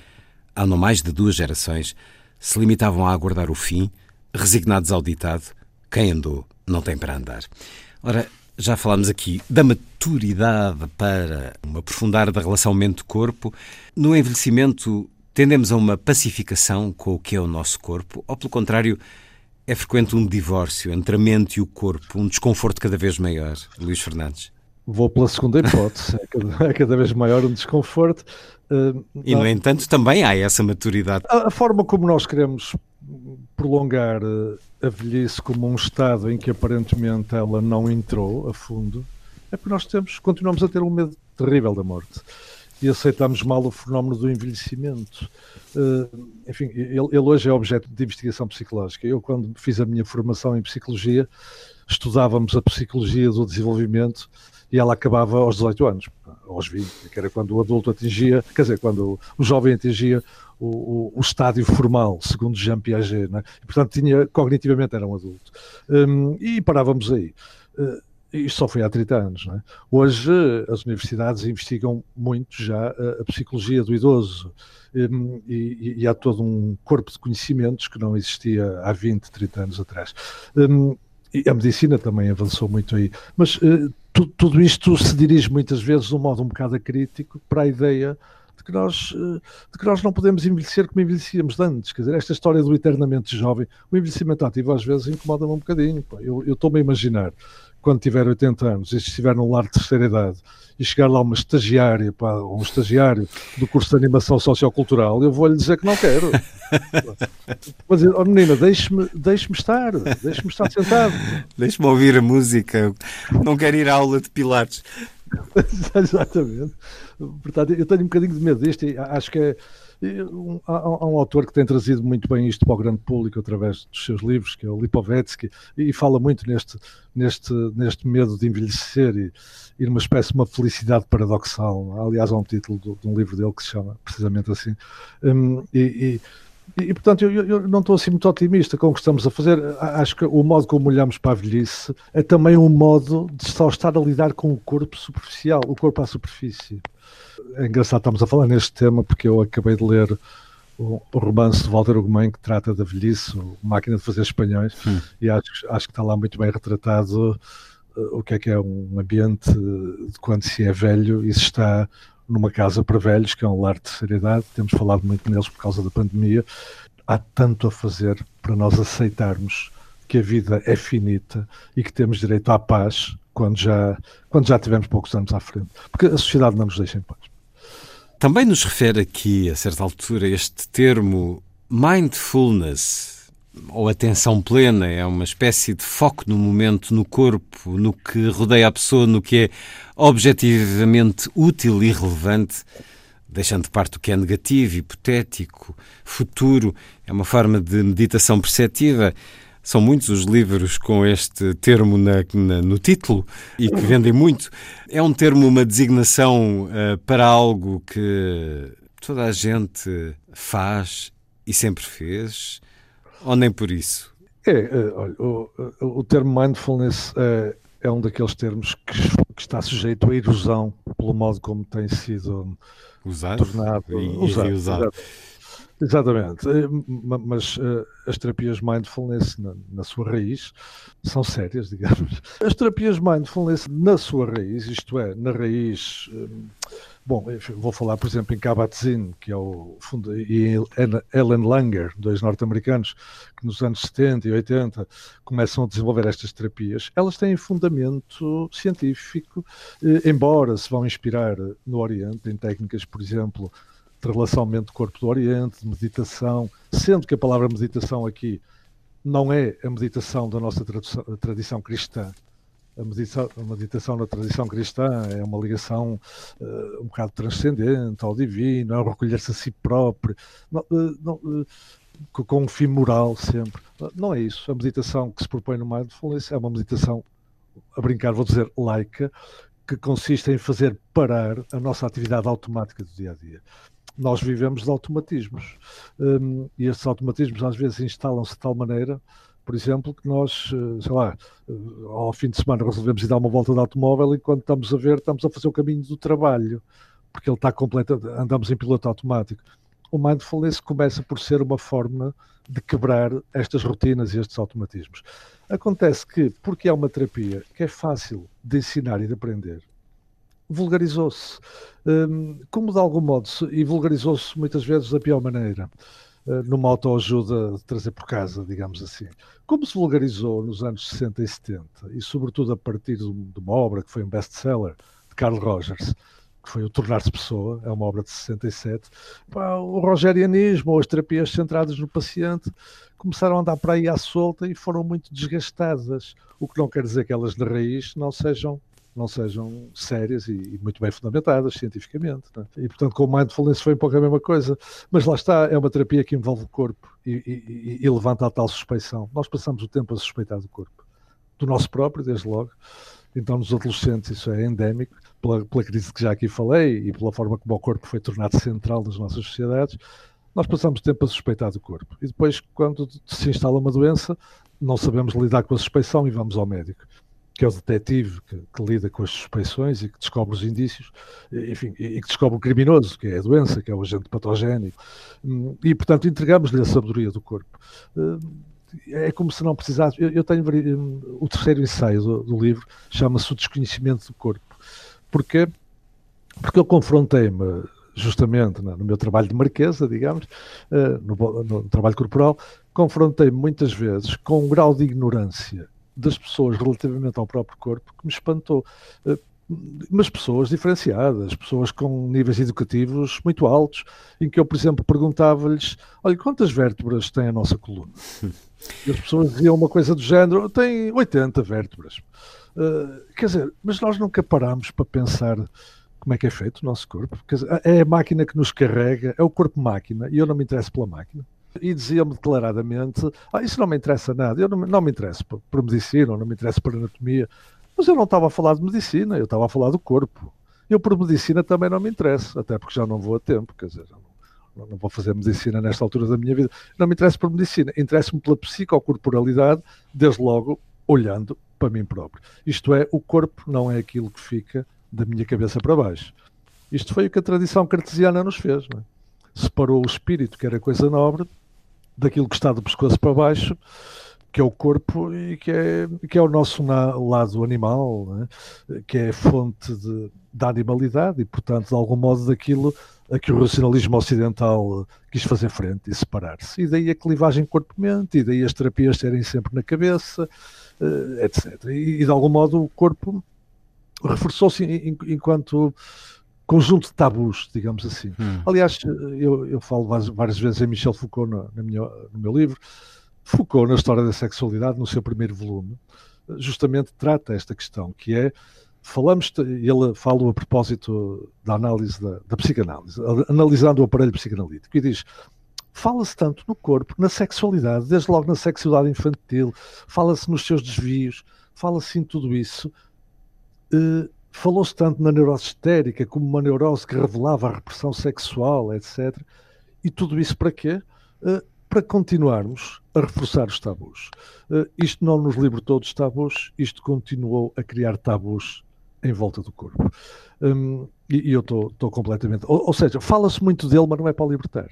há não mais de duas gerações, se limitavam a aguardar o fim, resignados ao ditado: quem andou não tem para andar. Ora, já falámos aqui da maturidade para um aprofundar da relação mente-corpo. No envelhecimento, tendemos a uma pacificação com o que é o nosso corpo, ou pelo contrário, é frequente um divórcio entre a mente e o corpo, um desconforto cada vez maior, Luís Fernandes? Vou pela segunda hipótese, é cada, é cada vez maior um desconforto. Uh, e, no entanto, também há essa maturidade. A, a forma como nós queremos prolongar uh, a velhice como um estado em que aparentemente ela não entrou a fundo, é porque nós temos, continuamos a ter um medo terrível da morte e aceitamos mal o fenómeno do envelhecimento. Uh, enfim, ele, ele, hoje é objeto de investigação psicológica. Eu, quando fiz a minha formação em psicologia, estudávamos a psicologia do desenvolvimento e ela acabava aos 18 anos, aos 20, que era quando o adulto atingia, quer dizer, quando o jovem atingia o, o, o estádio formal, segundo Jean Piaget, né? e, portanto tinha, cognitivamente era um adulto. Um, e parávamos aí. Uh, isto só foi há 30 anos. É? Hoje as universidades investigam muito já a, psicologia do idoso um, e, e, há todo um corpo de conhecimentos que não existia há 20, 30 anos atrás. Um, e a medicina também avançou muito aí. Mas tu, tudo isto se dirige muitas vezes de um modo um bocado crítico para a ideia de que nós, uh, de que nós não podemos envelhecer como envelhecíamos antes. Quer dizer, esta história do eternamente jovem, o envelhecimento ativo às vezes incomoda-me um bocadinho. Eu estou-me a imaginar quando tiver 80 anos e estiver num lar de terceira idade e chegar lá uma estagiária, pá, um estagiário do curso de animação sociocultural, eu vou-lhe dizer que não quero. Mas, oh, menina, deixe-me deixe estar, deixe-me estar sentado. Deixe-me ouvir a música, não quero ir à aula de pilates. Exatamente. Portanto, eu tenho um bocadinho de medo disto e acho que é há, um autor que tem trazido muito bem isto para o grande público através dos seus livros, que é o Lipovetsky, e fala muito neste, neste, neste medo de envelhecer e, e numa espécie de uma felicidade paradoxal. Aliás, há um título de um livro dele que se chama precisamente assim. Um, e, e, e, portanto, eu, eu, não estou assim muito otimista com o que estamos a fazer. Acho que o modo como olhamos para a velhice é também um modo de só estar a lidar com o corpo superficial, o corpo à superfície é engraçado, estamos a falar neste tema porque eu acabei de ler o, o romance de Walter Ugumem que trata da velhice, o Máquina de Fazer Espanhóis, hum. e acho, acho que está lá muito bem retratado o que é que é um ambiente de quando se é velho e se está numa casa para velhos, que é um lar de terceira idade. Temos falado muito neles por causa da pandemia. Há tanto a fazer para nós aceitarmos que a vida é finita e que temos direito à paz quando já, quando já tivemos poucos anos à frente. Porque a sociedade não nos deixa em paz. Também nos refere aqui, a certa altura, este termo mindfulness, ou atenção plena, é uma espécie de foco no momento, no corpo, no que rodeia a pessoa, no que é objetivamente útil e relevante, deixando de parte o que é negativo, hipotético, futuro. É uma forma de meditação perceptiva. São muitos os livros com este termo na, na, no título e que vendem muito. É um termo, uma designação uh, para algo que toda a gente faz e sempre fez, ou nem por isso? É, é olha, o, o, termo mindfulness é, é um daqueles termos que, que, está sujeito à erosão pelo modo como tem sido usado tornado, e, usado, e usado. Exatamente, eh, mas uh, as terapias mindfulness na, na, sua raiz são sérias, digamos. As terapias mindfulness na sua raiz, isto é, na raiz. Um, bom, vou falar, por exemplo, em Kabat-Zinn, que é o fundo, e Ellen Langer, dois norte-americanos, que nos anos 70 e 80 começam a desenvolver estas terapias. Elas têm fundamento científico, eh, embora se vão inspirar no Oriente, em técnicas, por exemplo de relação mente-corpo do Oriente, de meditação, sendo que a palavra meditação aqui não é a meditação da nossa tradição, tradição cristã. A meditação, a meditação, na tradição cristã é uma ligação uh, um bocado transcendente ao divino, é recolher-se a si próprio, não, uh, não, uh, com um fim moral sempre. Não é isso. A meditação que se propõe no Mindfulness é uma meditação, a brincar, vou dizer, laica, que consiste em fazer parar a nossa atividade automática do dia a dia nós vivemos de automatismos. Um, e esses automatismos às vezes instalam-se de tal maneira, por exemplo, que nós, eh, sei lá, eh, ao fim de semana resolvemos ir dar uma volta de automóvel e quando estamos a ver, estamos a fazer o caminho do trabalho, porque ele está completo, andamos em piloto automático. O mindfulness começa por ser uma forma de quebrar estas rotinas e estes automatismos. Acontece que, porque é uma terapia que é fácil de ensinar e de aprender, vulgarizou-se. Um, como de algum modo, e vulgarizou-se muitas vezes da pior maneira, uh, numa autoajuda de trazer por casa, digamos assim. Como se vulgarizou nos anos 60 e 70, e sobretudo a partir de uma obra que foi um best-seller, de Carl Rogers, que foi o Tornar-se Pessoa, é uma obra de 67, pá, o rogerianismo ou as terapias centradas no paciente começaram a andar para aí à solta e foram muito desgastadas, o que não quer dizer que elas na raiz não sejam não sejam sérias e, e muito bem fundamentadas cientificamente. É? E, portanto, com o mindfulness foi um pouco a mesma coisa. Mas lá está, é uma terapia que envolve o corpo e, e, e levanta a tal suspeição. Nós passamos o tempo a suspeitar do corpo, do nosso próprio, desde logo. Então, nos adolescentes, isso é endémico, pela, pela crise que já aqui falei e pela forma como o corpo foi tornado central nas nossas sociedades nós passamos tempo a suspeitar do corpo. E depois, quando se instala uma doença, não sabemos lidar com a suspeição e vamos ao médico que é o detetive que, que, lida com as suspeições e que descobre os indícios, enfim, e que descobre o criminoso, que é a doença, que é o agente patogénico. Hum, e, portanto, entregamos-lhe a sabedoria do corpo. Hum, é como se não precisasse. Eu, tenho hum, o terceiro ensaio do, do livro, chama-se O Desconhecimento do Corpo. Porquê? Porque eu confrontei-me justamente no meu trabalho de marquesa, digamos, eh, no, no trabalho corporal, confrontei-me muitas vezes com um grau de ignorância das pessoas relativamente ao próprio corpo que me espantou. Eh, mas pessoas diferenciadas, pessoas com níveis educativos muito altos, em que eu, por exemplo, perguntava-lhes: olha, quantas vértebras tem a nossa coluna? E as pessoas diziam uma coisa do género: tem 80 vértebras. Uh, quer dizer, mas nós nunca paramos para pensar como é que é feito o nosso corpo. Dizer, é a máquina que nos carrega, é o corpo-máquina, e eu não me interesso pela máquina e dizia-me declaradamente: ah, Isso não me interessa nada, eu não, não me interesso por, por medicina, não me interesso por anatomia. Mas eu não estava a falar de medicina, eu estava a falar do corpo. Eu por medicina também não me interesso, até porque já não vou a tempo, quer dizer, não, não vou fazer medicina nesta altura da minha vida. Não me interesso por medicina, interesso-me pela psicocorporalidade, desde logo olhando para mim próprio. Isto é, o corpo não é aquilo que fica da minha cabeça para baixo. Isto foi o que a tradição cartesiana nos fez. É? Separou o espírito, que era coisa nobre, daquilo que está do pescoço para baixo, que é o corpo e que é, que é o nosso na, lado animal, né? que é fonte de, da animalidade e, portanto, de algum modo daquilo a que o racionalismo ocidental quis fazer frente e separar-se. E daí a clivagem corpo-mente, e daí as terapias serem sempre na cabeça, uh, etc. E, de algum modo o corpo reforçou-se enquanto conjunto de tabus, digamos assim. Hum. Aliás, eu, eu falo várias, várias, vezes em Michel Foucault no, na minha, no meu livro. Foucault, na História da Sexualidade, no seu primeiro volume, justamente trata esta questão, que é falamos, ele fala a propósito da análise da, da psicanálise, analisando o aparelho psicanalítico, e diz: fala-se tanto no corpo, na sexualidade, desde logo na sexualidade infantil, fala-se nos seus desvios, fala-se em tudo isso. Uh, Falou-se tanto na neurose histérica como uma neurose que revelava a repressão sexual, etc. E tudo isso para quê? Uh, para continuarmos a reforçar os tabus. Uh, isto não nos libertou dos tabus, isto continuou a criar tabus em volta do corpo. Um, e, e, eu estou completamente. Ou, ou seja, fala-se muito dele, mas não é para libertar.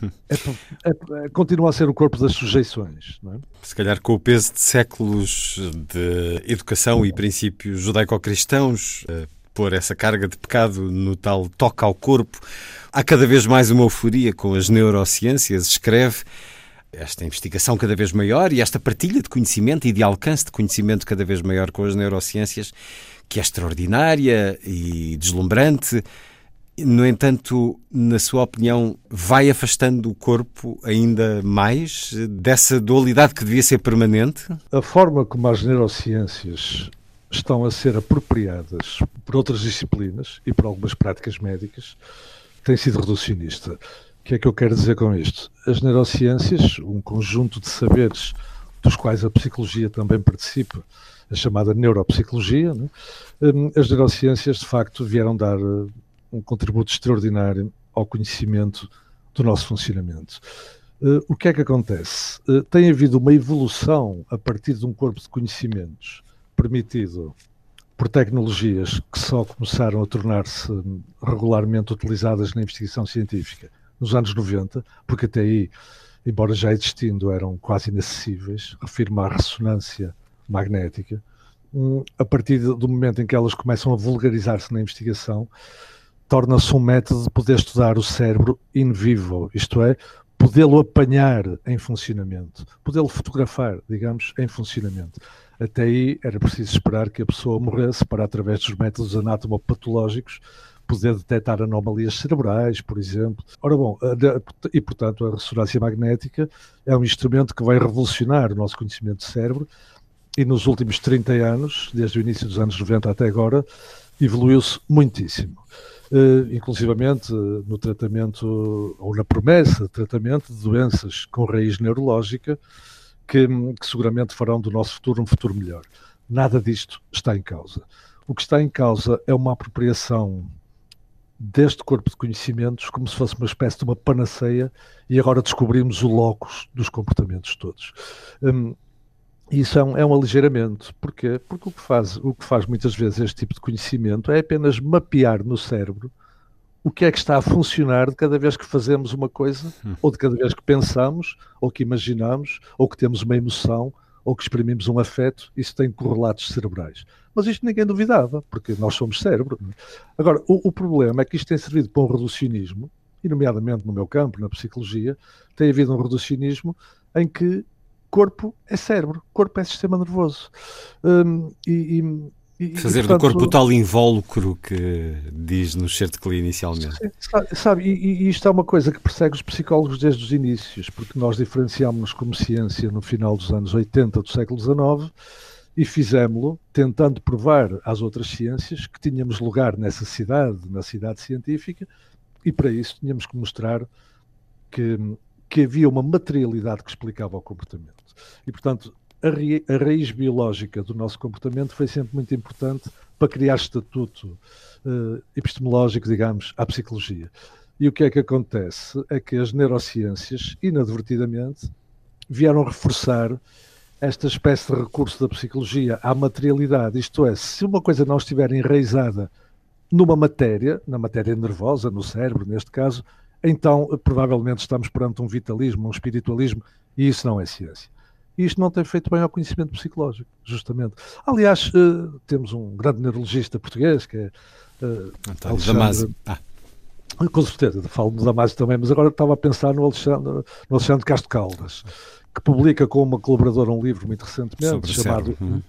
É, é, é, continua a ser o corpo das sujeições. É? Se calhar com o peso de séculos de educação e princípios judaico-cristãos, uh, pôr essa carga de pecado no tal toca ao corpo. Há cada vez mais uma euforia com as neurociências, escreve esta investigação cada vez maior e esta partilha de conhecimento e de alcance de conhecimento cada vez maior com as neurociências que é extraordinária e deslumbrante. No entanto, na sua opinião, vai afastando o corpo ainda mais dessa dualidade que devia ser permanente? A forma como as neurociências estão a ser apropriadas por outras disciplinas e por algumas práticas médicas tem sido reducionista. O que é que eu quero dizer com isto? As neurociências, um conjunto de saberes dos quais a psicologia também participa, a chamada neuropsicologia. Né? Hum, as neurociências, de facto, vieram dar um contributo extraordinário ao conhecimento do nosso funcionamento. Uh, o que é que acontece? Uh, tem havido uma evolução a partir de um corpo de conhecimentos permitido por tecnologias que só começaram a tornar-se hum, regularmente utilizadas na investigação científica nos anos 90, porque até aí, embora já existindo, eram quase inacessíveis. Refiro-me à ressonância magnética, a partir do momento em que elas começam a vulgarizar-se na investigação, torna-se um método de poder estudar o cérebro in vivo, isto é, podê-lo apanhar em funcionamento, podê-lo fotografar, digamos, em funcionamento. Até aí era preciso esperar que a pessoa morresse para, através dos métodos anatomopatológicos, poder detectar anomalias cerebrais, por exemplo. Ora bom, e portanto a ressonância magnética é um instrumento que vai revolucionar o nosso conhecimento de cérebro e nos últimos 30 anos, desde o início dos anos 90 até agora, evoluiu-se muitíssimo. Uh, inclusivamente uh, no tratamento, ou na promessa de tratamento de doenças com raiz neurológica, que, que seguramente farão do nosso futuro um futuro melhor. Nada disto está em causa. O que está em causa é uma apropriação deste corpo de conhecimentos como se fosse uma espécie de uma panaceia e agora descobrimos o locus dos comportamentos todos. Um, isso é um, é um aligeiramento. Porquê? Porque o que, faz, o que faz muitas vezes este tipo de conhecimento é apenas mapear no cérebro o que é que está a funcionar de cada vez que fazemos uma coisa, hum. ou de cada vez que pensamos, ou que imaginamos, ou que temos uma emoção, ou que exprimimos um afeto, isso tem correlatos cerebrais. Mas isto ninguém duvidava, porque nós somos cérebro. É? Agora, o, o problema é que isto tem servido para um reducionismo, e nomeadamente no meu campo, na psicologia, tem havido um reducionismo em que corpo é cérebro, corpo é sistema nervoso. Um, e, e, Fazer e, portanto, do corpo o tal invólucro que diz no certo que li inicialmente. Sabe, e, e, isto é uma coisa que persegue os psicólogos desde os inícios, porque nós diferenciámos-nos como ciência no final dos anos 80 do século XIX e fizemos-lo tentando provar às outras ciências que tínhamos lugar nessa cidade, na cidade científica, e para isso tínhamos que mostrar que, que havia uma materialidade que explicava o comportamento. E, portanto, a, a, raiz biológica do nosso comportamento foi sempre muito importante para criar estatuto uh, epistemológico, digamos, à psicologia. E o que é que acontece? É que as neurociências, inadvertidamente, vieram reforçar esta espécie de recurso da psicologia à materialidade. Isto é, se uma coisa não estiver enraizada numa matéria, na matéria nervosa, no cérebro, neste caso, então provavelmente estamos perante um vitalismo, um espiritualismo, e isso não é ciência. E isto não tem feito bem ao conhecimento psicológico, justamente. Aliás, eh, temos um grande neurologista português, que é uh, António Damasio. Ah. Com certeza, falo do Damasio também, mas agora estava a pensar no Alexandre, no Alexandre Castro Caldas, que publica com uma colaboradora um livro muito recentemente Sobre chamado. Uhum.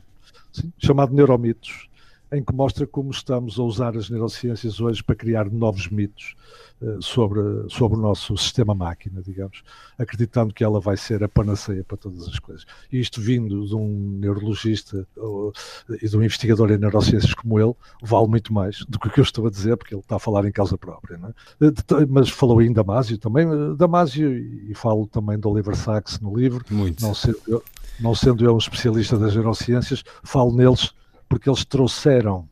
sim, chamado Neuromitos, em que mostra como estamos a usar as neurociências hoje para criar novos mitos eh, sobre, sobre o nosso sistema máquina, digamos, acreditando que ela vai ser a panaceia para todas as coisas. E isto vindo de um neurologista ou, e de um investigador em neurociências como ele, vale muito mais do que o que eu estou a dizer, porque ele está a falar em causa própria. Não é? Eh, Mas falou em Damásio também, eh, Damásio, e falo também do Oliver Sacks no livro, Muito. não sendo, eu, não sendo eu um especialista das neurociências, falo neles porque eles trouxeram,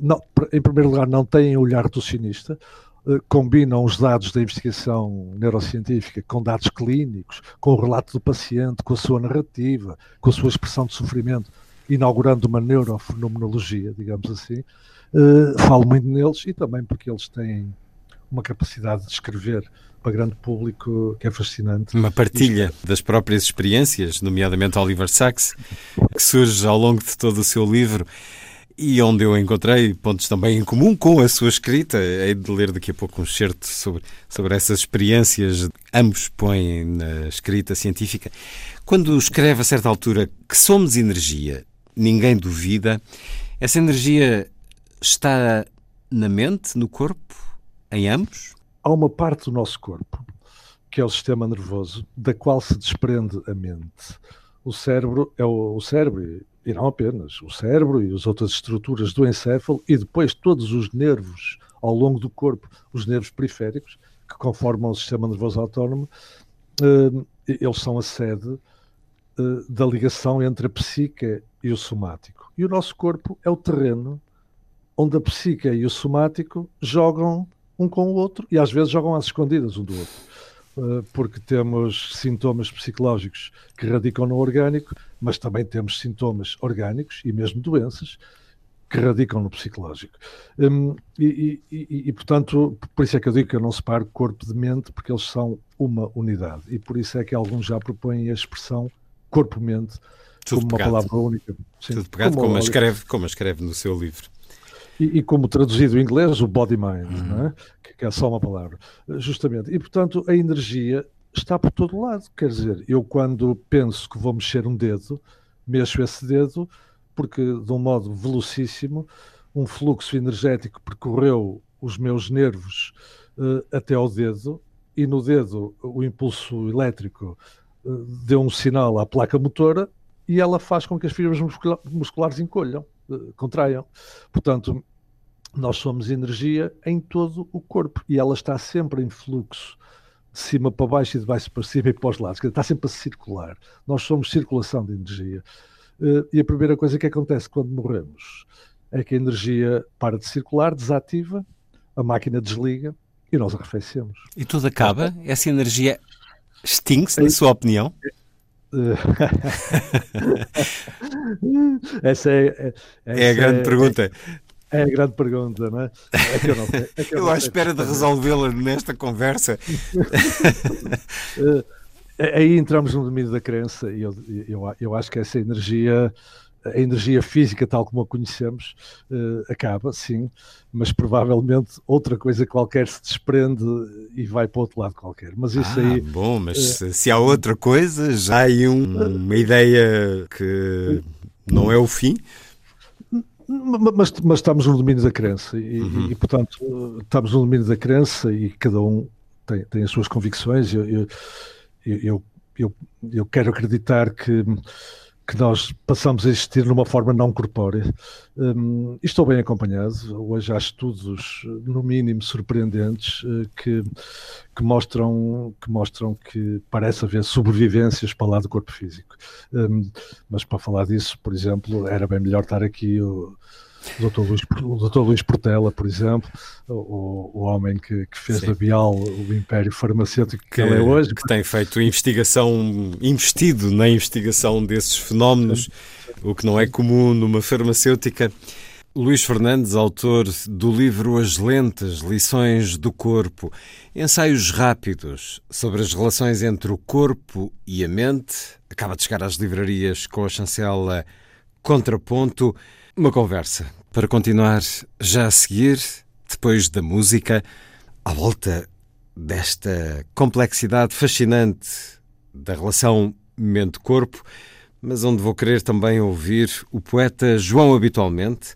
não, em primeiro lugar, não têm olhar reducionista, eh, combinam os dados da investigação neurocientífica com dados clínicos, com o relato do paciente, com a sua narrativa, com a sua expressão de sofrimento, inaugurando uma neurofenomenologia, digamos assim. Eh, falo muito neles e também porque eles têm uma capacidade de escrever para grande público que é fascinante. Uma partilha das próprias experiências, nomeadamente Oliver Sacks, que surge ao longo de todo o seu livro e onde eu encontrei pontos também em comum com a sua escrita. Hei de ler daqui a pouco um excerto sobre, sobre essas experiências. Ambos põem na escrita científica. Quando escreve a certa altura que somos energia, ninguém duvida, essa energia está na mente, no corpo, em ambos? Há uma parte do nosso corpo, que é o sistema nervoso, da qual se desprende a mente. O cérebro é o, o cérebro, e- não apenas, o cérebro e as outras estruturas do encéfalo, e depois todos os nervos ao longo do corpo, os nervos periféricos, que conformam o sistema nervoso autónomo, eh, eles são a sede eh, da ligação entre a psique e o somático. E o nosso corpo é o terreno onde a psique e o somático jogam um com o outro e às vezes jogam às escondidas um do outro. Uh, Porque temos sintomas psicológicos que radicam no orgânico, mas também temos sintomas orgânicos e mesmo doenças que radicam no psicológico. Hum, e, e- e- portanto, por isso é que eu digo que eu não separo corpo de mente, porque eles são uma unidade. E por isso é que alguns já propõem a expressão corpo-mente como uma pegado. palavra única. Sim, Tudo pegado, como- como, escreve, como a escreve no seu livro. E, e como traduzido em inglês, o body mind, não é? que, é só uma palavra, justamente. E portanto, a energia está por todo lado. Quer dizer, eu quando penso que vou mexer um dedo, mexo esse dedo, porque de um modo velocíssimo, um fluxo energético percorreu os meus nervos eh, até ao dedo, e no dedo o impulso elétrico eh, deu um sinal à placa motora e ela faz com que as fibras muscula- musculares encolham, eh, contraiam. Portanto, nós somos energia em todo o corpo e ela está sempre em fluxo de cima para baixo e de baixo para cima e para os lados, está sempre a circular. Nós somos circulação de energia. Eh, E a primeira coisa que acontece quando morremos é que a energia para de circular, desativa, a máquina desliga e nós arrefecemos. E tudo acaba? Essa energia extingue-se, na sua opinião? Essa é, é, É a essa grande pergunta. É, a grande pergunta, não é? É que eu não é que eu Eu à espera de resolvê-la nesta conversa. Eh, Aí entramos no domínio da crença e eu, eu, eu acho que essa energia, a energia física tal como a conhecemos, eh, acaba, sim, mas provavelmente outra coisa qualquer se desprende e vai para outro lado qualquer. Mas isso Ah, aí, bom, mas se- se há outra coisa, já há aí um- uma ideia que não é o fim. Ma- Mas, mas estamos no domínio da crença e, Uhum. e, portanto, eh, estamos no domínio da crença e cada um tem, tem as suas convicções. Eu, eu, eu, eu, eu quero acreditar que, que nós passamos a existir numa forma não corpórea. E estou bem acompanhado. Hoje há estudos, no mínimo, surpreendentes eh, que, que, mostram, que mostram que parece haver sobrevivências para lá do corpo físico. Hum, mas para falar disso, por exemplo, era bem melhor estar aqui o, o Dr. Luís, o Dr. Luís Portela, por exemplo, o, o homem que, que fez Sim. da Bial o império farmacêutico que, Que, ele é hoje. que tem feito investigação, investido na investigação desses fenómenos, o que não é comum numa farmacêutica. Luís Fernandes, autor do livro As Lentas, Lições do Corpo, ensaios rápidos sobre as relações entre o corpo e a mente. Acaba de chegar às livrarias com a chancela Contraponto. Uma conversa para continuar já a seguir, depois da música, à volta desta complexidade fascinante da relação mente-corpo, mas onde vou querer também ouvir o poeta João Habitualmente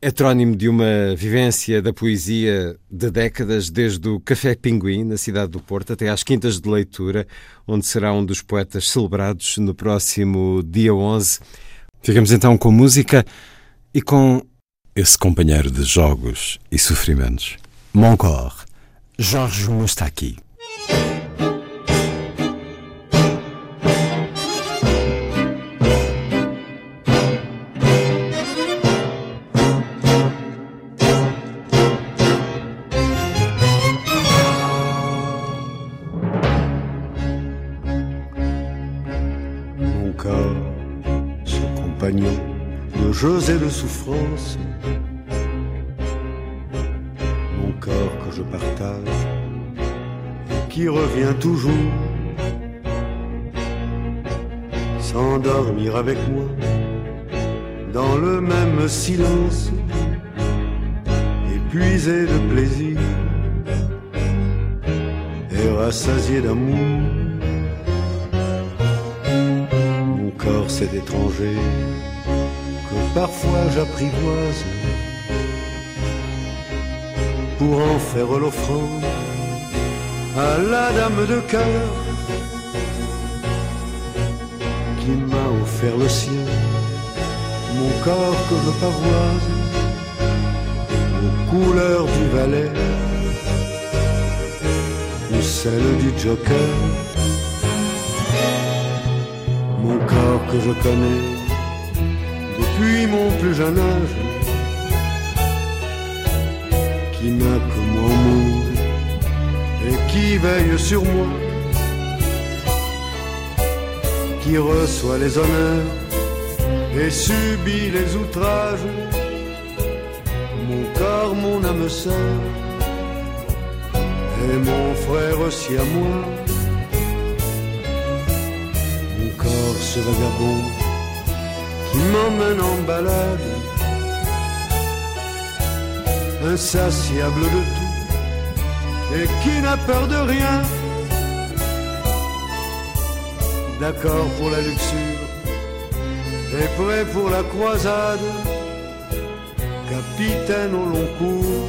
Heterónimo de uma vivência da poesia de décadas, desde o Café Pinguim, na cidade do Porto, até às Quintas de Leitura, onde será um dos poetas celebrados no próximo dia 11. Ficamos então com música e com esse companheiro de jogos e sofrimentos. Mon corps, Jorge Moustaki. Souffrance, mon corps que je partage, qui revient toujours, s'endormir avec moi dans le même silence, épuisé de plaisir et rassasié d'amour. Mon corps c'est étranger parfois j'apprivoise pour en faire l'offrande à la dame de cœur qui m'a offert le sien, mon corps que je pavoise aux couleurs du valet ou celle du joker, mon corps que je connais depuis mon plus jeune âge, qui n'a que moi et qui veille sur moi, qui reçoit les honneurs et subit les outrages, mon corps, mon âme sœur, et mon frère aussi à moi, mon corps ce vagabond m'emmène en balade, insatiable de tout, et qui n'a peur de rien, d'accord pour la luxure, et prêt pour la croisade, capitaine au long cours,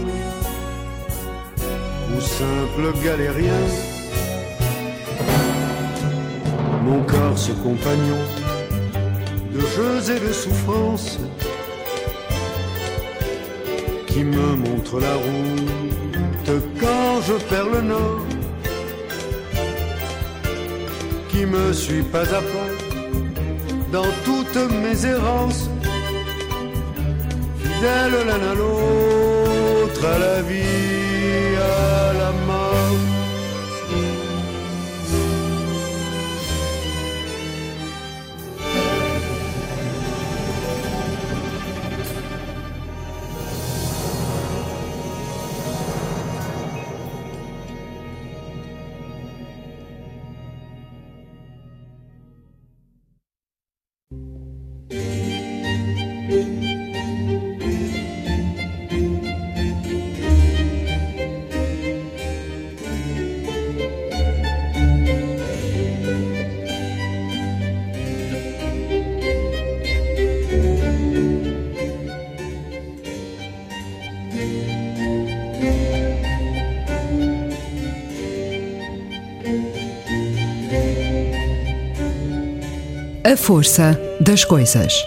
ou simple galérien, mon corps ce compagnon jeux et de souffrances qui me montre la route quand je perds le nord, qui me suit pas à pas dans toutes mes errances, fidèle l'un à l'autre, à la vie, Força das coisas.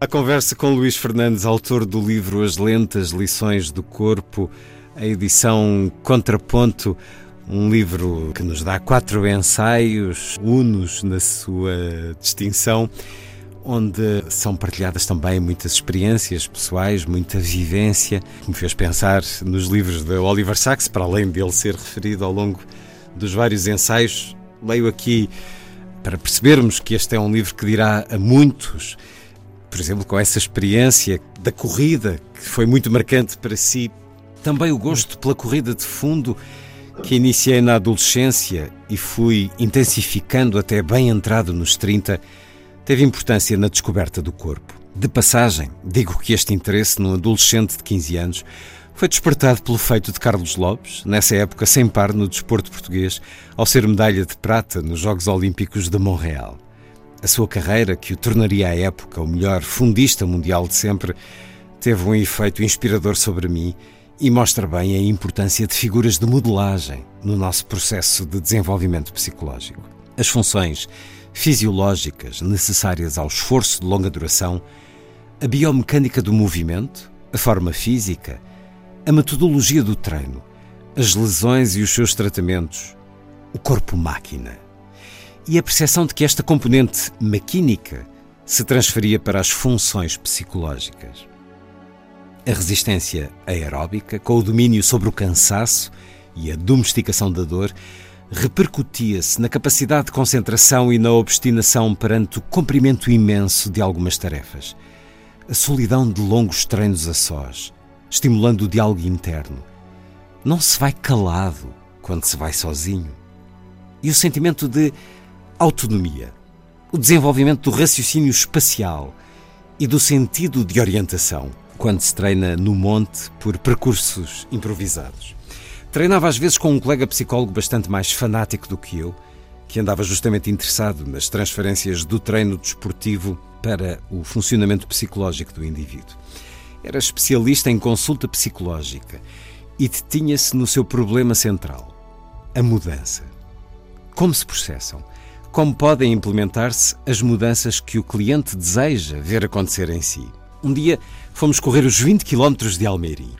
A conversa com Luís Fernandes, autor do livro As Lentas Lições do Corpo, a edição Contraponto. Um livro que nos dá quatro ensaios, unos na sua distinção, onde são partilhadas também muitas experiências pessoais, muita vivência, que me fez pensar nos livros de Oliver Sacks, para além dele ser referido ao longo dos vários ensaios. Leio aqui para percebermos que este é um livro que dirá a muitos, por exemplo, com essa experiência da corrida, que foi muito marcante para si, também o gosto pela corrida de fundo que iniciei na adolescência e fui intensificando até bem entrado nos 30, teve importância na descoberta do corpo. De passagem, digo que este interesse num adolescente de 15 anos foi despertado pelo feito de Carlos Lopes, nessa época sem par no desporto português, ao ser medalha de prata nos Jogos Olímpicos de Montreal. A sua carreira, que o tornaria à época o melhor fundista mundial de sempre, teve um efeito inspirador sobre mim e mostra bem a importância de figuras de modelagem no nosso processo de desenvolvimento psicológico. As funções fisiológicas necessárias ao esforço de longa duração, a biomecânica do movimento, a forma física, a metodologia do treino, as lesões e os seus tratamentos, o corpo-máquina. E a percepção de que esta componente maquínica se transferia para as funções psicológicas a resistência aeróbica, com o domínio sobre o cansaço e a domesticação da dor, repercutia-se na capacidade de concentração e na obstinação perante o comprimento imenso de algumas tarefas. A solidão de longos treinos a sós, estimulando o diálogo interno. Não se vai calado quando se vai sozinho. E o sentimento de autonomia, o desenvolvimento do raciocínio espacial e do sentido de orientação quando se treina no monte por percursos improvisados. Treinava às vezes com um colega psicólogo bastante mais fanático do que eu, que andava justamente interessado nas transferências do treino desportivo para o funcionamento psicológico do indivíduo. Era especialista em consulta psicológica e detinha-se no seu problema central, a mudança. Como se processam? Como podem implementar-se as mudanças que o cliente deseja ver acontecer em si? Um dia fomos correr os 20 quilómetros de Almeirim.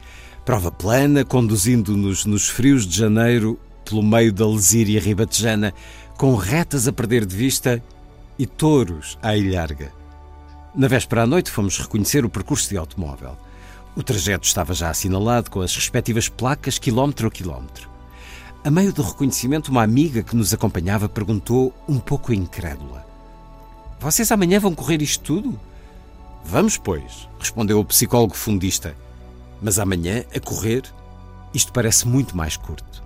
Prova plana, conduzindo-nos nos frios de janeiro pelo meio da lesíria ribatejana, com retas a perder de vista e touros à ilharga. Na véspera à noite fomos reconhecer o percurso de automóvel. O trajeto estava já assinalado com as respectivas placas quilómetro a quilómetro. A meio do reconhecimento, uma amiga que nos acompanhava perguntou, um pouco incrédula: Vocês amanhã vão correr isto tudo? Vamos, pois, respondeu o psicólogo fundista. Mas amanhã, a correr, isto parece muito mais curto.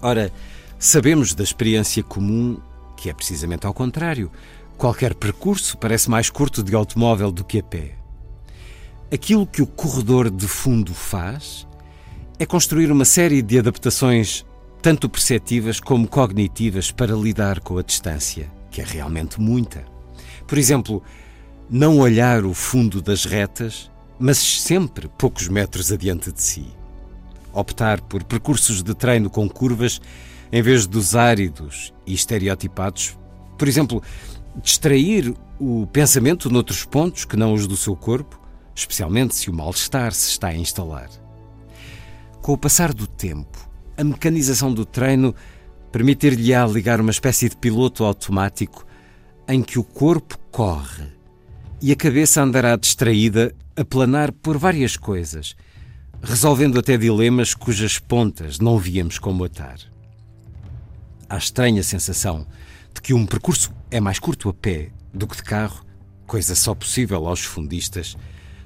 Ora, sabemos da experiência comum que é precisamente ao contrário. Qualquer percurso parece mais curto de automóvel do que a pé. Aquilo que o corredor de fundo faz é construir uma série de adaptações, tanto perceptivas como cognitivas, para lidar com a distância, que é realmente muita. Por exemplo, não olhar o fundo das retas, mas sempre poucos metros adiante de si. Optar por percursos de treino com curvas em vez dos áridos e estereotipados. Por exemplo, distrair o pensamento noutros pontos que não os do seu corpo, especialmente se o mal-estar se está a instalar. Com o passar do tempo, a mecanização do treino permitir-lhe-á ligar uma espécie de piloto automático em que o corpo corre e a cabeça andará distraída a planar por várias coisas, resolvendo até dilemas cujas pontas não víamos como atar. A estranha sensação de que um percurso é mais curto a pé do que de carro, coisa só possível aos fundistas,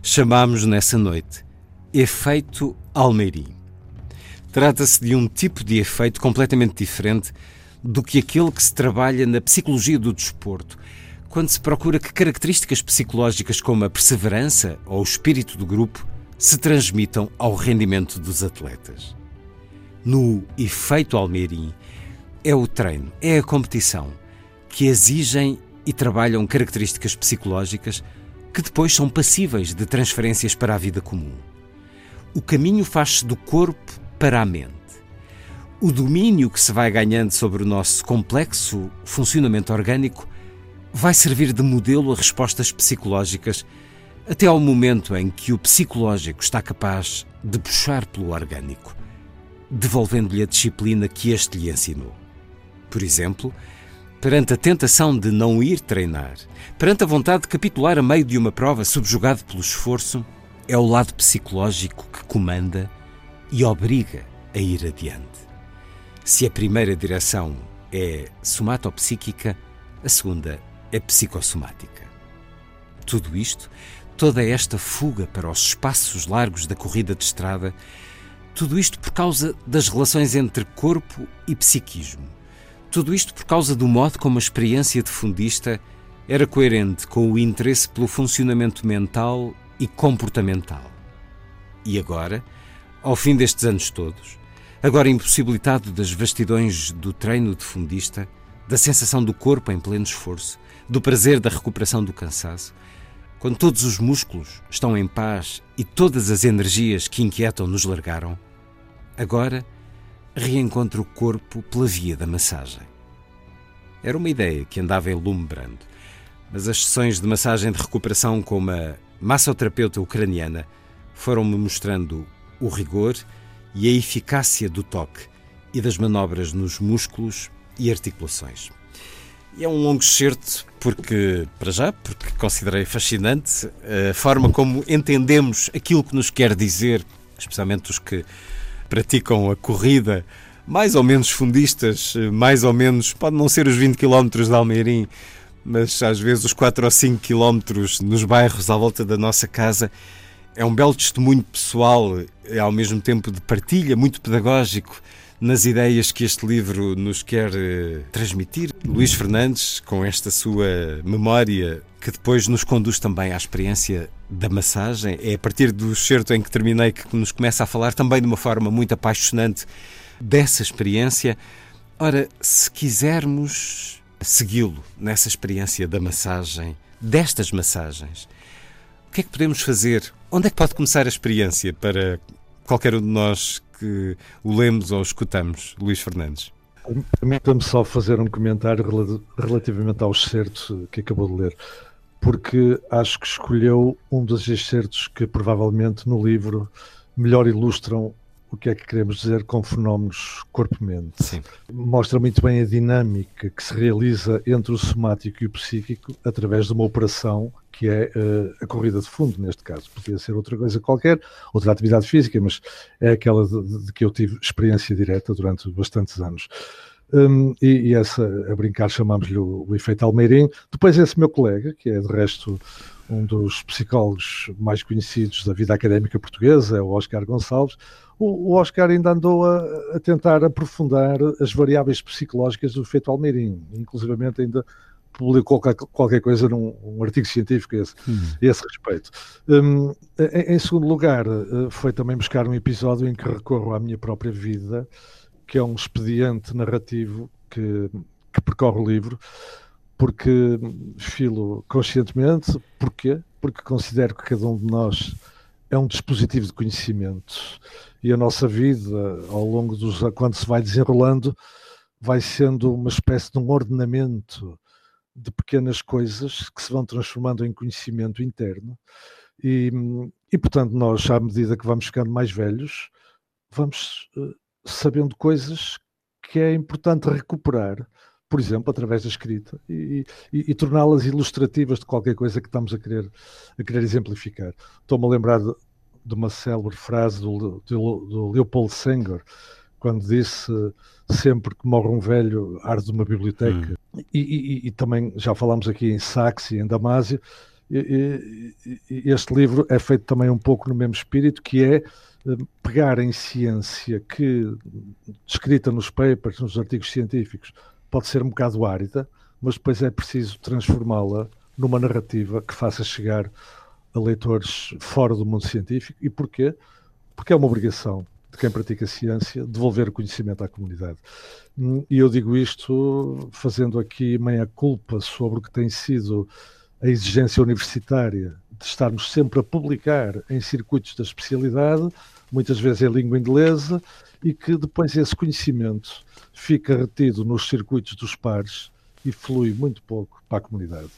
chamámos nessa noite efeito Almeirim. Trata-se de um tipo de efeito completamente diferente do que aquele que se trabalha na psicologia do desporto, quando se procura que características psicológicas como a perseverança ou o espírito do grupo se transmitam ao rendimento dos atletas. No efeito Almeirim, é o treino, é a competição que exigem e trabalham características psicológicas que depois são passíveis de transferências para a vida comum. O caminho faz-se do corpo para a mente. O domínio que se vai ganhando sobre o nosso complexo funcionamento orgânico vai servir de modelo a respostas psicológicas até ao momento em que o psicológico está capaz de puxar pelo orgânico. devolvendo-lhe a disciplina que este lhe ensinou. Por exemplo, perante a tentação de não ir treinar, perante a vontade de capitular a meio de uma prova subjugado pelo esforço, é o lado psicológico que comanda e obriga a ir adiante. Se a primeira direção é somatopsíquica, a segunda é psicossomática. Tudo isto, toda esta fuga para os espaços largos da corrida de estrada, tudo isto por causa das relações entre corpo e psiquismo. Tudo isto por causa do modo como a experiência de fundista era coerente com o interesse pelo funcionamento mental e comportamental. E agora, ao fim destes anos todos, agora impossibilitado das vastidões do treino de fundista, da sensação do corpo em pleno esforço, do prazer da recuperação do cansaço, quando todos os músculos estão em paz e todas as energias que inquietam nos largaram, agora reencontro o corpo pela via da massagem. Era uma ideia que andava elumbrando, mas as sessões de massagem de recuperação com uma massoterapeuta ucraniana foram-me mostrando o rigor e a eficácia do toque e das manobras nos músculos e articulações. E é um longo excerto porque, para já, porque considerei fascinante a forma como entendemos aquilo que nos quer dizer, especialmente os que praticam a corrida, mais ou menos fundistas, mais ou menos, pode não ser os 20 km de Almeirim, mas às vezes os 4 ou 5 km nos bairros à volta da nossa casa. É um belo testemunho pessoal e ao mesmo tempo de partilha, muito pedagógico nas ideias que este livro nos quer uh, transmitir. Luís Fernandes, com esta sua memória que depois nos conduz também à experiência da massagem, é a partir do certo em que terminei que nos começa a falar também de uma forma muito apaixonante dessa experiência. Ora, se quisermos segui-lo nessa experiência da massagem, destas massagens, o que é que podemos fazer? Onde é que pode começar a experiência para qualquer um de nós que o lemos ou escutamos, Luís Fernandes? Permita-me só fazer um comentário relativamente ao excerto que acabou de ler, porque acho que escolheu um dos excertos que provavelmente no livro melhor ilustram o que é que queremos dizer com fenómenos corpo-mente. Mostra muito bem a dinâmica que se realiza entre o somático e o psíquico através de uma operação que é uh, a corrida de fundo, neste caso. Podia ser outra coisa qualquer, outra atividade física, mas é aquela de, de que eu tive experiência direta durante bastantes anos. Um, e, e, essa, a brincar, chamámos-lhe o, o efeito Almeirim. Depois, esse meu colega, que é de resto um dos psicólogos mais conhecidos da vida académica portuguesa, é o Oscar Gonçalves, o, Oscar ainda andou a, a, tentar aprofundar as variáveis psicológicas do efeito Almeirim, inclusivamente ainda publicou qualquer, coisa num um artigo científico a esse, hum. esse respeito. Um, em, em, segundo lugar, eh, foi também buscar um episódio em que recorro à minha própria vida, que é um expediente narrativo que, que percorre o livro, porque filo conscientemente, porquê? Porque considero que cada um de nós é um dispositivo de conhecimento e a nossa vida, ao longo dos. quando se vai desenrolando, vai sendo uma espécie de um ordenamento de pequenas coisas que se vão transformando em conhecimento interno. E, e portanto, nós, à medida que vamos ficando mais velhos, vamos uh, sabendo coisas que é importante recuperar, por exemplo, através da escrita, e, e, e torná-las ilustrativas de qualquer coisa que estamos a querer, a querer exemplificar. Estou-me a lembrar de, de uma célebre frase do, do, do Leopold Senghor, quando disse sempre que morre um velho, arde uma biblioteca. Hum. E, e, e, também já falámos aqui em Saxe e em Damásio. E, este livro é feito também um pouco no mesmo espírito, que é eh, pegar em ciência que, escrita nos papers, nos artigos científicos, pode ser um bocado árida, mas depois é preciso transformá-la numa narrativa que faça chegar a leitores fora do mundo científico. E porquê? Porque é uma obrigação de quem pratica ciência devolver o conhecimento à comunidade. E eu digo isto fazendo aqui meia culpa sobre o que tem sido a exigência universitária de estarmos sempre a publicar em circuitos da especialidade, muitas vezes em língua inglesa, e que depois esse conhecimento fica retido nos circuitos dos pares e flui muito pouco para a comunidade.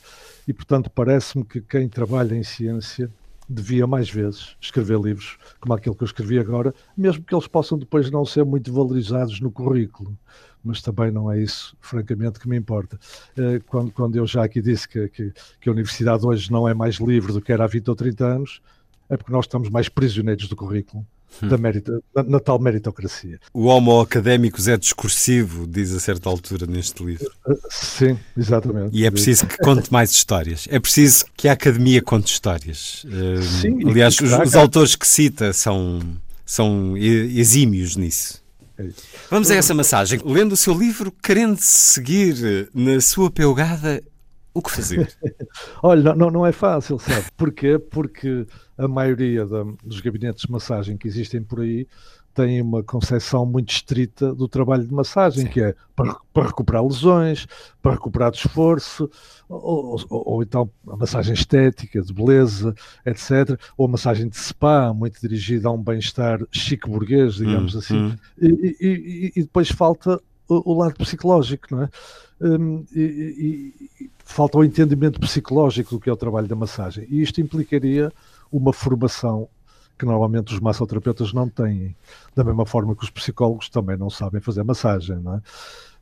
E, portanto, parece-me que quem trabalha em ciência devia mais vezes escrever livros como aquele que eu escrevi agora, mesmo que eles possam depois não ser muito valorizados no currículo. Mas também não é isso, francamente, que me importa. Eh, quando, quando eu já aqui disse que, que, que a universidade hoje não é mais livre do que era há 20 ou 30 anos, é porque nós estamos mais prisioneiros do currículo. Hum. Da na, na tal meritocracia. O homo académicos é discursivo, diz a certa altura neste livro. Uh, Sim, exatamente. E é preciso que conte mais histórias. É preciso que a academia conte histórias. Uh, Sim, aliás, os, os autores que cita são, são exímios nisso. É. Vamos a essa massagem. Lendo o seu livro, querendo seguir na sua peugada, o que fazer? Olha, não- não, é fácil, sabe? Porquê? Porque a maioria da- dos gabinetes de massagem que existem por aí têm uma concepção muito estrita do trabalho de massagem, que é para, para recuperar lesões, para recuperar esforço, ou, ou- ou então a massagem estética, de beleza, etc. Ou a massagem de spa, muito dirigida a um bem-estar chique burguês, digamos Hum, assim. hum. E, e- e- depois falta o, o lado psicológico, não é? Hum, e falta o entendimento psicológico do que é o trabalho da massagem. E isto implicaria uma formação que normalmente os massoterapeutas não têm, da mesma forma que os psicólogos também não sabem fazer massagem, não é?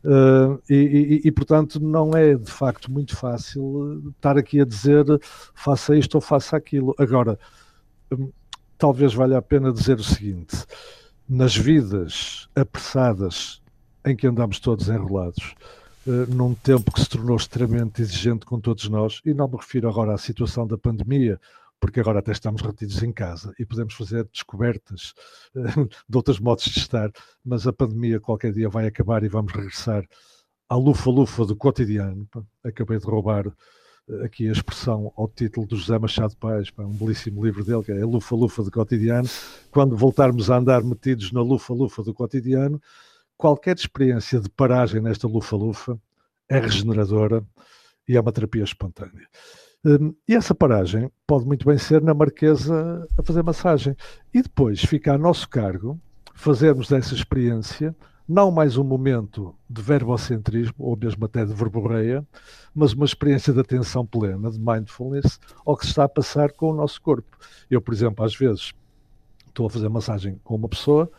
Uh, e, e- e, portanto não é de facto muito fácil uh, estar aqui a dizer faça isto ou faça aquilo. Agora, hum, talvez valha a pena dizer o seguinte: nas vidas apressadas em que andamos todos enrolados, eh, num tempo que se tornou extremamente exigente com todos nós, e não me refiro agora à situação da pandemia, porque agora até estamos retidos em casa e podemos fazer descobertas eh, de outros modos de estar, mas a pandemia qualquer dia vai acabar e vamos regressar à lufa-lufa do cotidiano. Acabei de roubar eh, aqui a expressão ao título do José Machado Paz, pá, um belíssimo livro dele, que é lufa-lufa do cotidiano. Quando voltarmos a andar metidos na lufa-lufa do cotidiano, qualquer experiência de paragem nesta lufa-lufa é regeneradora e é uma terapia espontânea. Hum, e essa paragem pode muito bem ser na Marquesa a fazer massagem. E depois fica a nosso cargo fazermos dessa experiência não mais um momento de verbocentrismo, ou mesmo até de verborreia, mas uma experiência de atenção plena, de mindfulness, ao que se está a passar com o nosso corpo. Eu, por exemplo, às vezes estou a fazer massagem com uma pessoa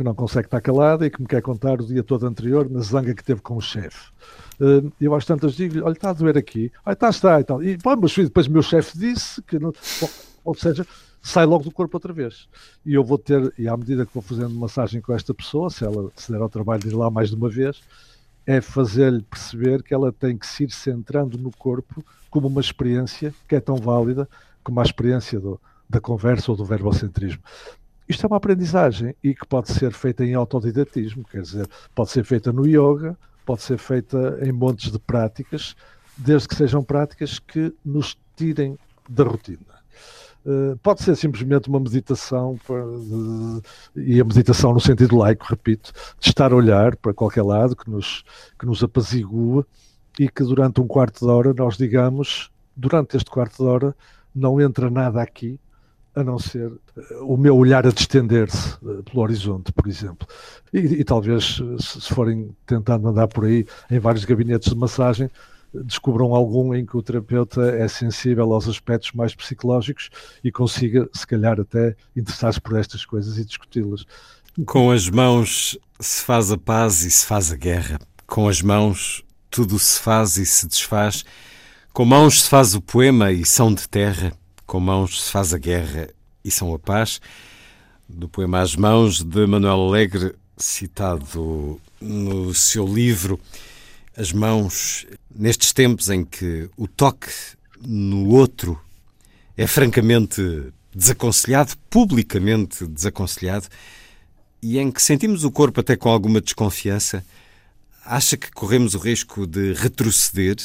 que não consegue estar calada e que me quer contar o dia todo anterior na zanga que teve com o chefe. Uh, Eu às tantas digo olha, está a doer aqui. Ah, está, está e tal. E pô, mas depois o meu chefe disse que não... Bom, ou seja, sai logo do corpo outra vez. E eu vou ter, e à medida que vou fazendo massagem com esta pessoa, se ela se der ao trabalho de ir lá mais de uma vez, é fazer-lhe perceber que ela tem que se ir centrando no corpo como uma experiência que é tão válida como a experiência do, da conversa ou do verbocentrismo. Isto é uma aprendizagem e que pode ser feita em autodidatismo, quer dizer, pode ser feita no yoga, pode ser feita em montes de práticas, desde que sejam práticas que nos tirem da rotina. Uh, pode ser simplesmente uma meditação para, de, e a meditação no sentido laico, repito, de estar a olhar para qualquer lado que nos, que nos apazigua e que durante um quarto de hora nós digamos, durante este quarto de hora não entra nada aqui a não ser uh, o meu olhar a distender-se uh, pelo horizonte, por exemplo. E, e talvez, se, se forem tentando andar por aí em vários gabinetes de massagem, descubram algum em que o terapeuta é sensível aos aspectos mais psicológicos e consiga, se calhar, até interessar-se por estas coisas e discuti-las. Com as mãos se faz a paz e se faz a guerra. Com as mãos tudo se faz e se desfaz. Com mãos se faz o poema e são de terra. Com mãos se faz a guerra e são a paz. Do poema As Mãos, de Manuel Alegre, citado no seu livro As Mãos, nestes tempos em que o toque no outro é francamente desaconselhado, publicamente desaconselhado, e em que sentimos o corpo até com alguma desconfiança, acha que corremos o risco de retroceder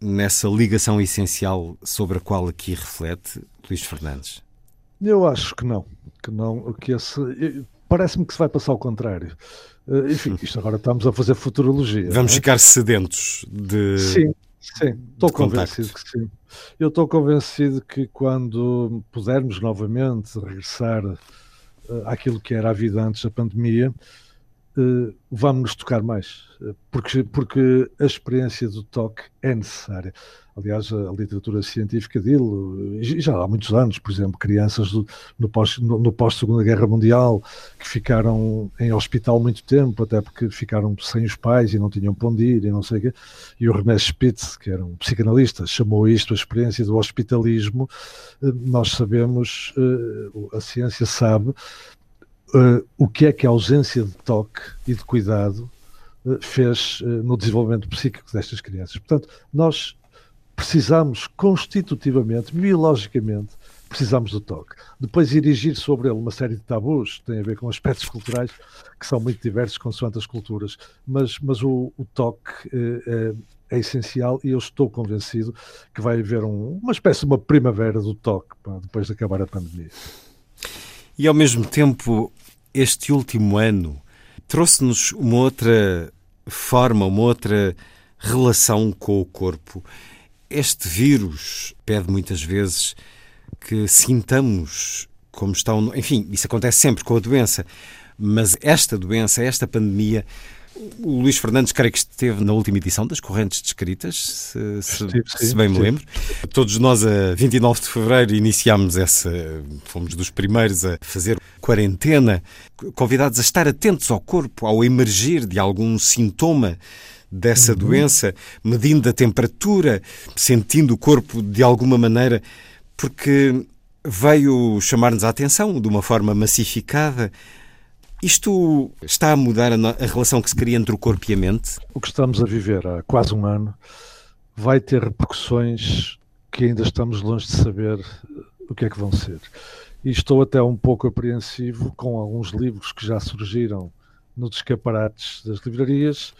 nessa ligação essencial sobre a qual aqui reflete Luís Fernandes? Eu acho que não, que não, que esse parece-me que se vai passar ao contrário. Uh, enfim, isto agora estamos a fazer futurologia. Vamos é? ficar sedentos de Sim, sim, estou convencido contacto. que sim. Eu estou convencido que quando pudermos novamente regressar uh, àquilo que era a vida antes da pandemia, vamos nos tocar mais, porque, porque a experiência do toque é necessária. Aliás, a, literatura científica dele, já há muitos anos, por exemplo, crianças do, no pós-Segunda pós Guerra Mundial que ficaram em hospital muito tempo, até porque ficaram sem os pais e não tinham para onde ir e não sei o quê. E o René Spitz, que era um psicanalista, chamou isto a experiência do hospitalismo. Eh, nós sabemos, eh, a ciência sabe, eh, o que é que a ausência de toque e de cuidado fez no desenvolvimento psíquico destas crianças. Portanto, nós precisamos constitutivamente, biologicamente, precisamos do toque. Depois erigir sobre ele uma série de tabus, tem a ver com aspectos culturais que são muito diversos consoante as culturas, mas, mas o, o toque é, é, essencial e eu estou convencido que vai haver um, uma espécie de uma primavera do toque depois de acabar a pandemia. E ao mesmo tempo, este último ano trouxe-nos uma outra forma, uma outra relação com o corpo este vírus pede muitas vezes que sintamos como estão. Enfim, isso acontece sempre com a doença, mas esta doença, esta pandemia. O Luís Fernandes, creio que esteve na última edição das Correntes Descritas, se, se, sim, se bem me lembro. Todos nós, a 29 de fevereiro, iniciámos essa. Fomos dos primeiros a fazer quarentena, convidados a estar atentos ao corpo, ao emergir de algum sintoma dessa uhum. doença, medindo a temperatura, sentindo o corpo de alguma maneira, porque veio chamar-nos a atenção de uma forma massificada. Isto está a mudar a, a relação que se cria entre o corpo e a mente? O que estamos a viver há quase um ano vai ter repercussões que ainda estamos longe de saber o que é que vão ser. E estou até um pouco apreensivo com alguns livros que já surgiram nos escaparates das livrarias,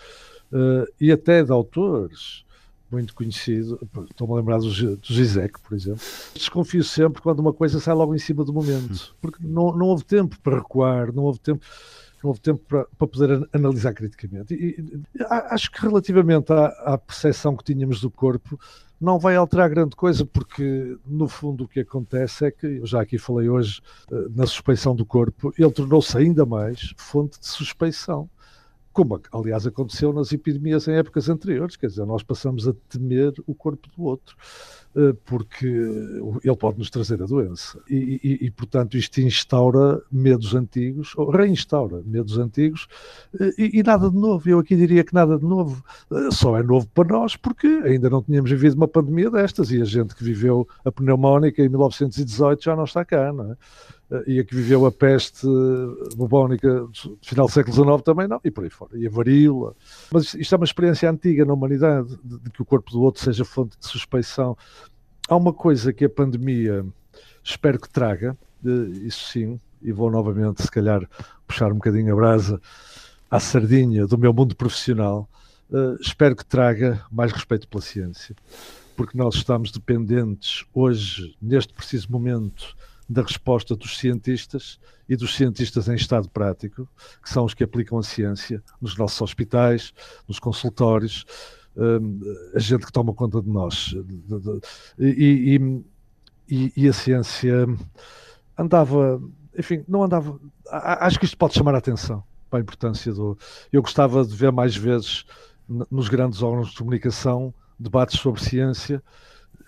uh, e até de autores muito conhecidos, estou-me a lembrar do, do Zizek, por exemplo. Desconfio sempre quando uma coisa sai logo em cima do momento, porque não, não houve tempo para recuar, não houve tempo não houve tempo para, para poder analisar criticamente. E, e, acho que relativamente à, à percepção que tínhamos do corpo, não vai alterar grande coisa, porque no fundo o que acontece é que, eu já aqui falei hoje eh, na suspeição do corpo, ele tornou-se ainda mais fonte de suspeição como aliás aconteceu nas epidemias em épocas anteriores, quer dizer, nós passamos a temer o corpo do outro, eh, porque ele pode nos trazer a doença. E, e, e, portanto, isto instaura medos antigos, ou reinstaura medos antigos, eh, e, e, nada de novo. Eu aqui diria que nada de novo. Eh, só é novo para nós porque ainda não tínhamos vivido uma pandemia destas, e a gente que viveu a pneumónica em 1918 já não está cá, não é? E a que viveu a peste bubónica do final do século XIX também não, e por aí fora, e a varíola. Mas isto é uma experiência antiga na humanidade, de, de que o corpo do outro seja fonte de suspeição. Há uma coisa que a pandemia espero que traga, isso sim, e vou novamente, se calhar, puxar um bocadinho a brasa à sardinha do meu mundo profissional, uh, espero que traga mais respeito pela ciência, porque nós estamos dependentes hoje, neste preciso momento, da resposta dos cientistas e dos cientistas em estado prático, que são os que aplicam a ciência nos nossos hospitais, nos consultórios, hum, a gente que toma conta de nós. E, e, e, a ciência andava, enfim, não andava. Acho que isto pode chamar a atenção para a importância do. Eu gostava de ver mais vezes nos grandes órgãos de comunicação debates sobre ciência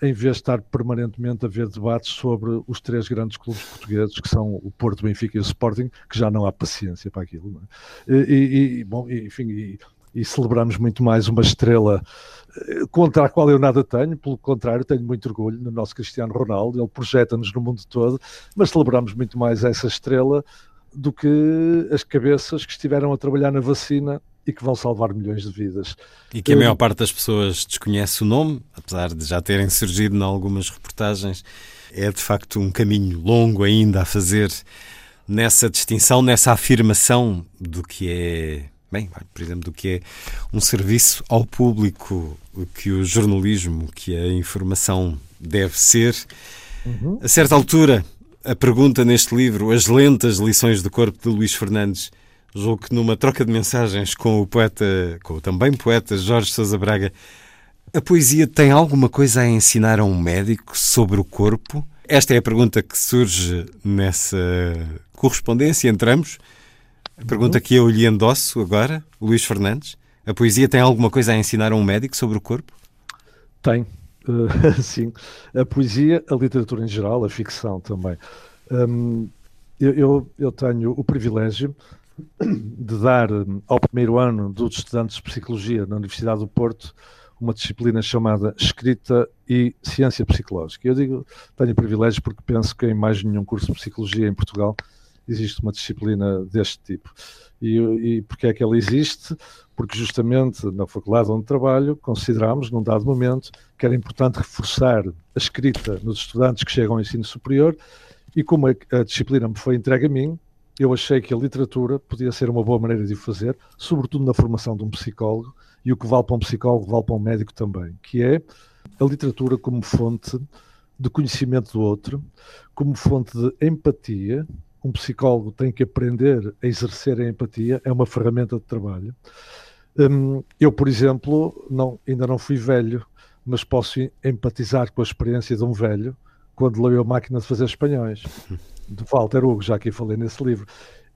em vez de estar permanentemente a ver debates sobre os três grandes clubes portugueses, que são o Porto, Benfica e o Sporting, que já não há paciência para aquilo. É? E, e, bom, enfim, e, e, celebramos muito mais uma estrela eh, contra a qual eu nada tenho, pelo contrário, tenho muito orgulho no nosso Cristiano Ronaldo, ele projeta-nos no mundo todo, mas celebramos muito mais essa estrela do que as cabeças que estiveram a trabalhar na vacina e que vão salvar milhões de vidas. E que a maior parte das pessoas desconhece o nome, apesar de já terem surgido em algumas reportagens. É de facto um caminho longo ainda a fazer nessa distinção, nessa afirmação do que é, bem, por exemplo, do que é um serviço ao público, que o jornalismo, que a informação deve ser. Uhum. A certa altura, a pergunta neste livro, As Lentas Lições do Corpo de Luís Fernandes, Julgo que numa troca de mensagens com o poeta, com o também poeta Jorge Sousa Braga, a poesia tem alguma coisa a ensinar a um médico sobre o corpo? Esta é a pergunta que surge nessa correspondência entre ambos. Pergunta que eu lhe endosso agora, Luís Fernandes. A poesia tem alguma coisa a ensinar a um médico sobre o corpo? Tem, uh, sim. A poesia, a literatura em geral, a ficção também. Um, eu, eu, tenho o privilégio de dar ao primeiro ano dos estudantes de Psicologia na Universidade do Porto uma disciplina chamada Escrita e Ciência Psicológica. Eu digo, tenho privilégio porque penso que em mais nenhum curso de Psicologia em Portugal existe uma disciplina deste tipo. E, e porque é que ela existe? Porque justamente na faculdade onde trabalho consideramos, num dado momento, que era importante reforçar a escrita nos estudantes que chegam ao ensino superior e como a, a disciplina me foi entregue a mim, eu achei que a literatura podia ser uma boa maneira de o fazer, sobretudo na formação de um psicólogo, e o que vale para um psicólogo vale para um médico também, que é a literatura como fonte de conhecimento do outro, como fonte de empatia, um psicólogo tem que aprender a exercer a empatia, é uma ferramenta de trabalho. Hum, eu, por exemplo, não, ainda não fui velho, mas posso empatizar com a experiência de um velho quando leu A Máquina de Fazer Espanhóis, de Walter Hugo, já que falei nesse livro.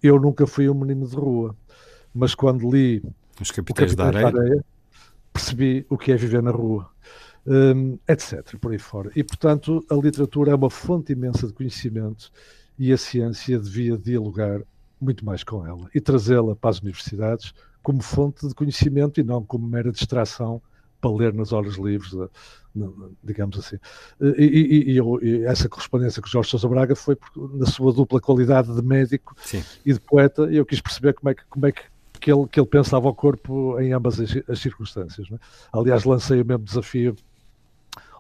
Eu nunca fui um menino de rua, mas quando li Os Capitães, da, areia. da Areia, percebi o que é viver na rua. Um, etc. Por aí fora. E, portanto, a literatura é uma fonte imensa de conhecimento e a ciência devia dialogar muito mais com ela e trazê-la para as universidades como fonte de conhecimento e não como mera distração para ler nas horas livres, digamos assim. E, e, e, essa correspondência com Jorge Sousa Braga foi na sua dupla qualidade de médico Sim. e de poeta, e eu quis perceber como é que, como é que, que, ele, que ele pensava o corpo em ambas as, as circunstâncias. É? Aliás, lancei o mesmo desafio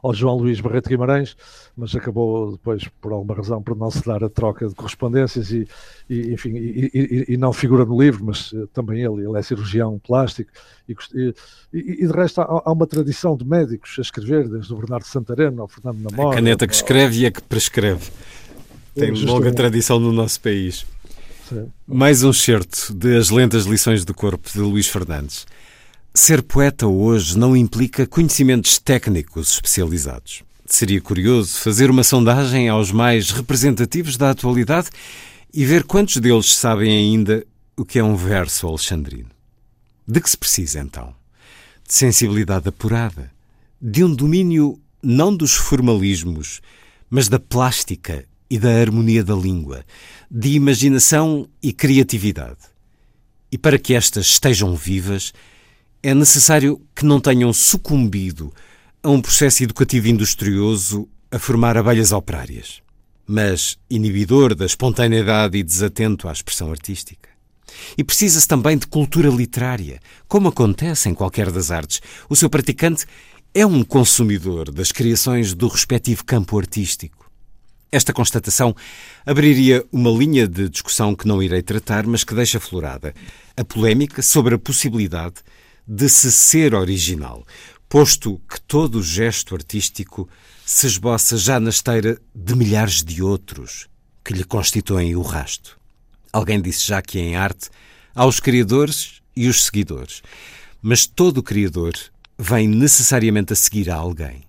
ao João Luís Barreto Guimarães, mas acabou depois, por alguma razão, por não se dar a troca de correspondências e, e enfim, e, e, e, não figura no livro, mas eh, também ele, ele é cirurgião plástico e, de resto há, há, uma tradição de médicos a escrever, desde o Bernardo Santareno ao Fernando Namora. A caneta que escreve e a que prescreve. Tem longa tradição no nosso país. Sim. Mais um certo de As Lentas Lições do Corpo, de Luís Fernandes. Ser poeta hoje não implica conhecimentos técnicos especializados. Seria curioso fazer uma sondagem aos mais representativos da atualidade e ver quantos deles sabem ainda o que é um verso alexandrino. De que se precisa então? De sensibilidade apurada, de um domínio não dos formalismos, mas da plástica e da harmonia da língua, de imaginação e criatividade. E para que estas estejam vivas, é necessário que não tenham sucumbido a um processo educativo industrioso a formar abelhas operárias, mas inibidor da espontaneidade e desatento à expressão artística. E precisa-se também de cultura literária, como acontece em qualquer das artes. O seu praticante é um consumidor das criações do respectivo campo artístico. Esta constatação abriria uma linha de discussão que não irei tratar, mas que deixa florada a polémica sobre a possibilidade de se ser original, posto que todo o gesto artístico se esboça já na esteira de milhares de outros que lhe constituem o rasto. Alguém disse já que em arte há os criadores e os seguidores, mas todo criador vem necessariamente a seguir a alguém.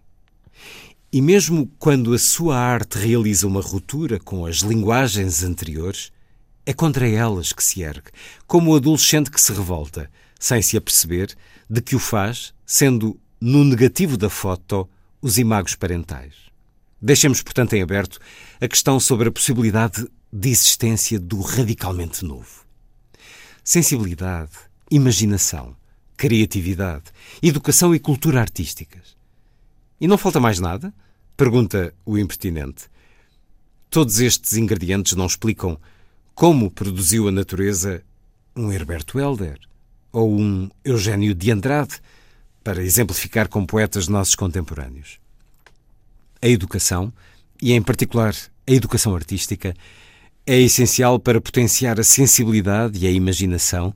E mesmo quando a sua arte realiza uma ruptura com as linguagens anteriores, é contra elas que se ergue, como o adolescente que se revolta, sem se aperceber de que o faz, sendo no negativo da foto os imagos parentais. Deixemos, portanto, em aberto a questão sobre a possibilidade de existência do radicalmente novo. Sensibilidade, imaginação, criatividade, educação e cultura artísticas. E não falta mais nada? Pergunta o impertinente. Todos estes ingredientes não explicam como produziu a natureza um Herberto Helder, ou um Eugênio de Andrade, para exemplificar com poetas nossos contemporâneos. A educação, e em particular a educação artística, é essencial para potenciar a sensibilidade e a imaginação.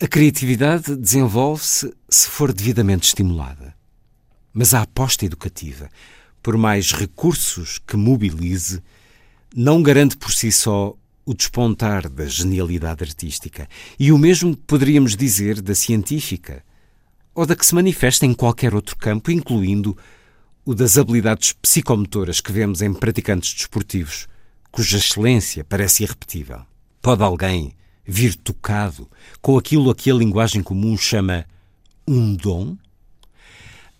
A criatividade desenvolve-se se for devidamente estimulada. Mas a aposta educativa, por mais recursos que mobilize, não garante por si só o despontar da genialidade artística. E o mesmo poderíamos dizer da científica, ou da que se manifesta em qualquer outro campo, incluindo o das habilidades psicomotoras que vemos em praticantes desportivos, cuja excelência parece irrepetível. Pode alguém vir tocado com aquilo a que a linguagem comum chama um dom?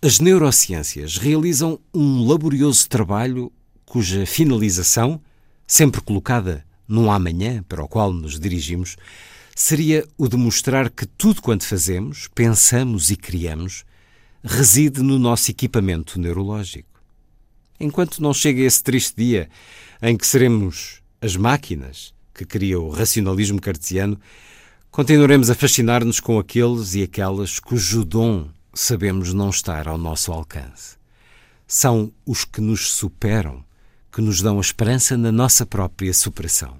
As neurociências realizam um laborioso trabalho cuja finalização, sempre colocada num amanhã para o qual nos dirigimos, seria o de mostrar que tudo quanto fazemos, pensamos e criamos reside no nosso equipamento neurológico. Enquanto não chega esse triste dia em que seremos as máquinas que criam o racionalismo cartesiano, continuaremos a fascinar-nos com aqueles e aquelas cujo dom sabemos não estar ao nosso alcance. São os que nos superam que nos dão a esperança na nossa própria superação.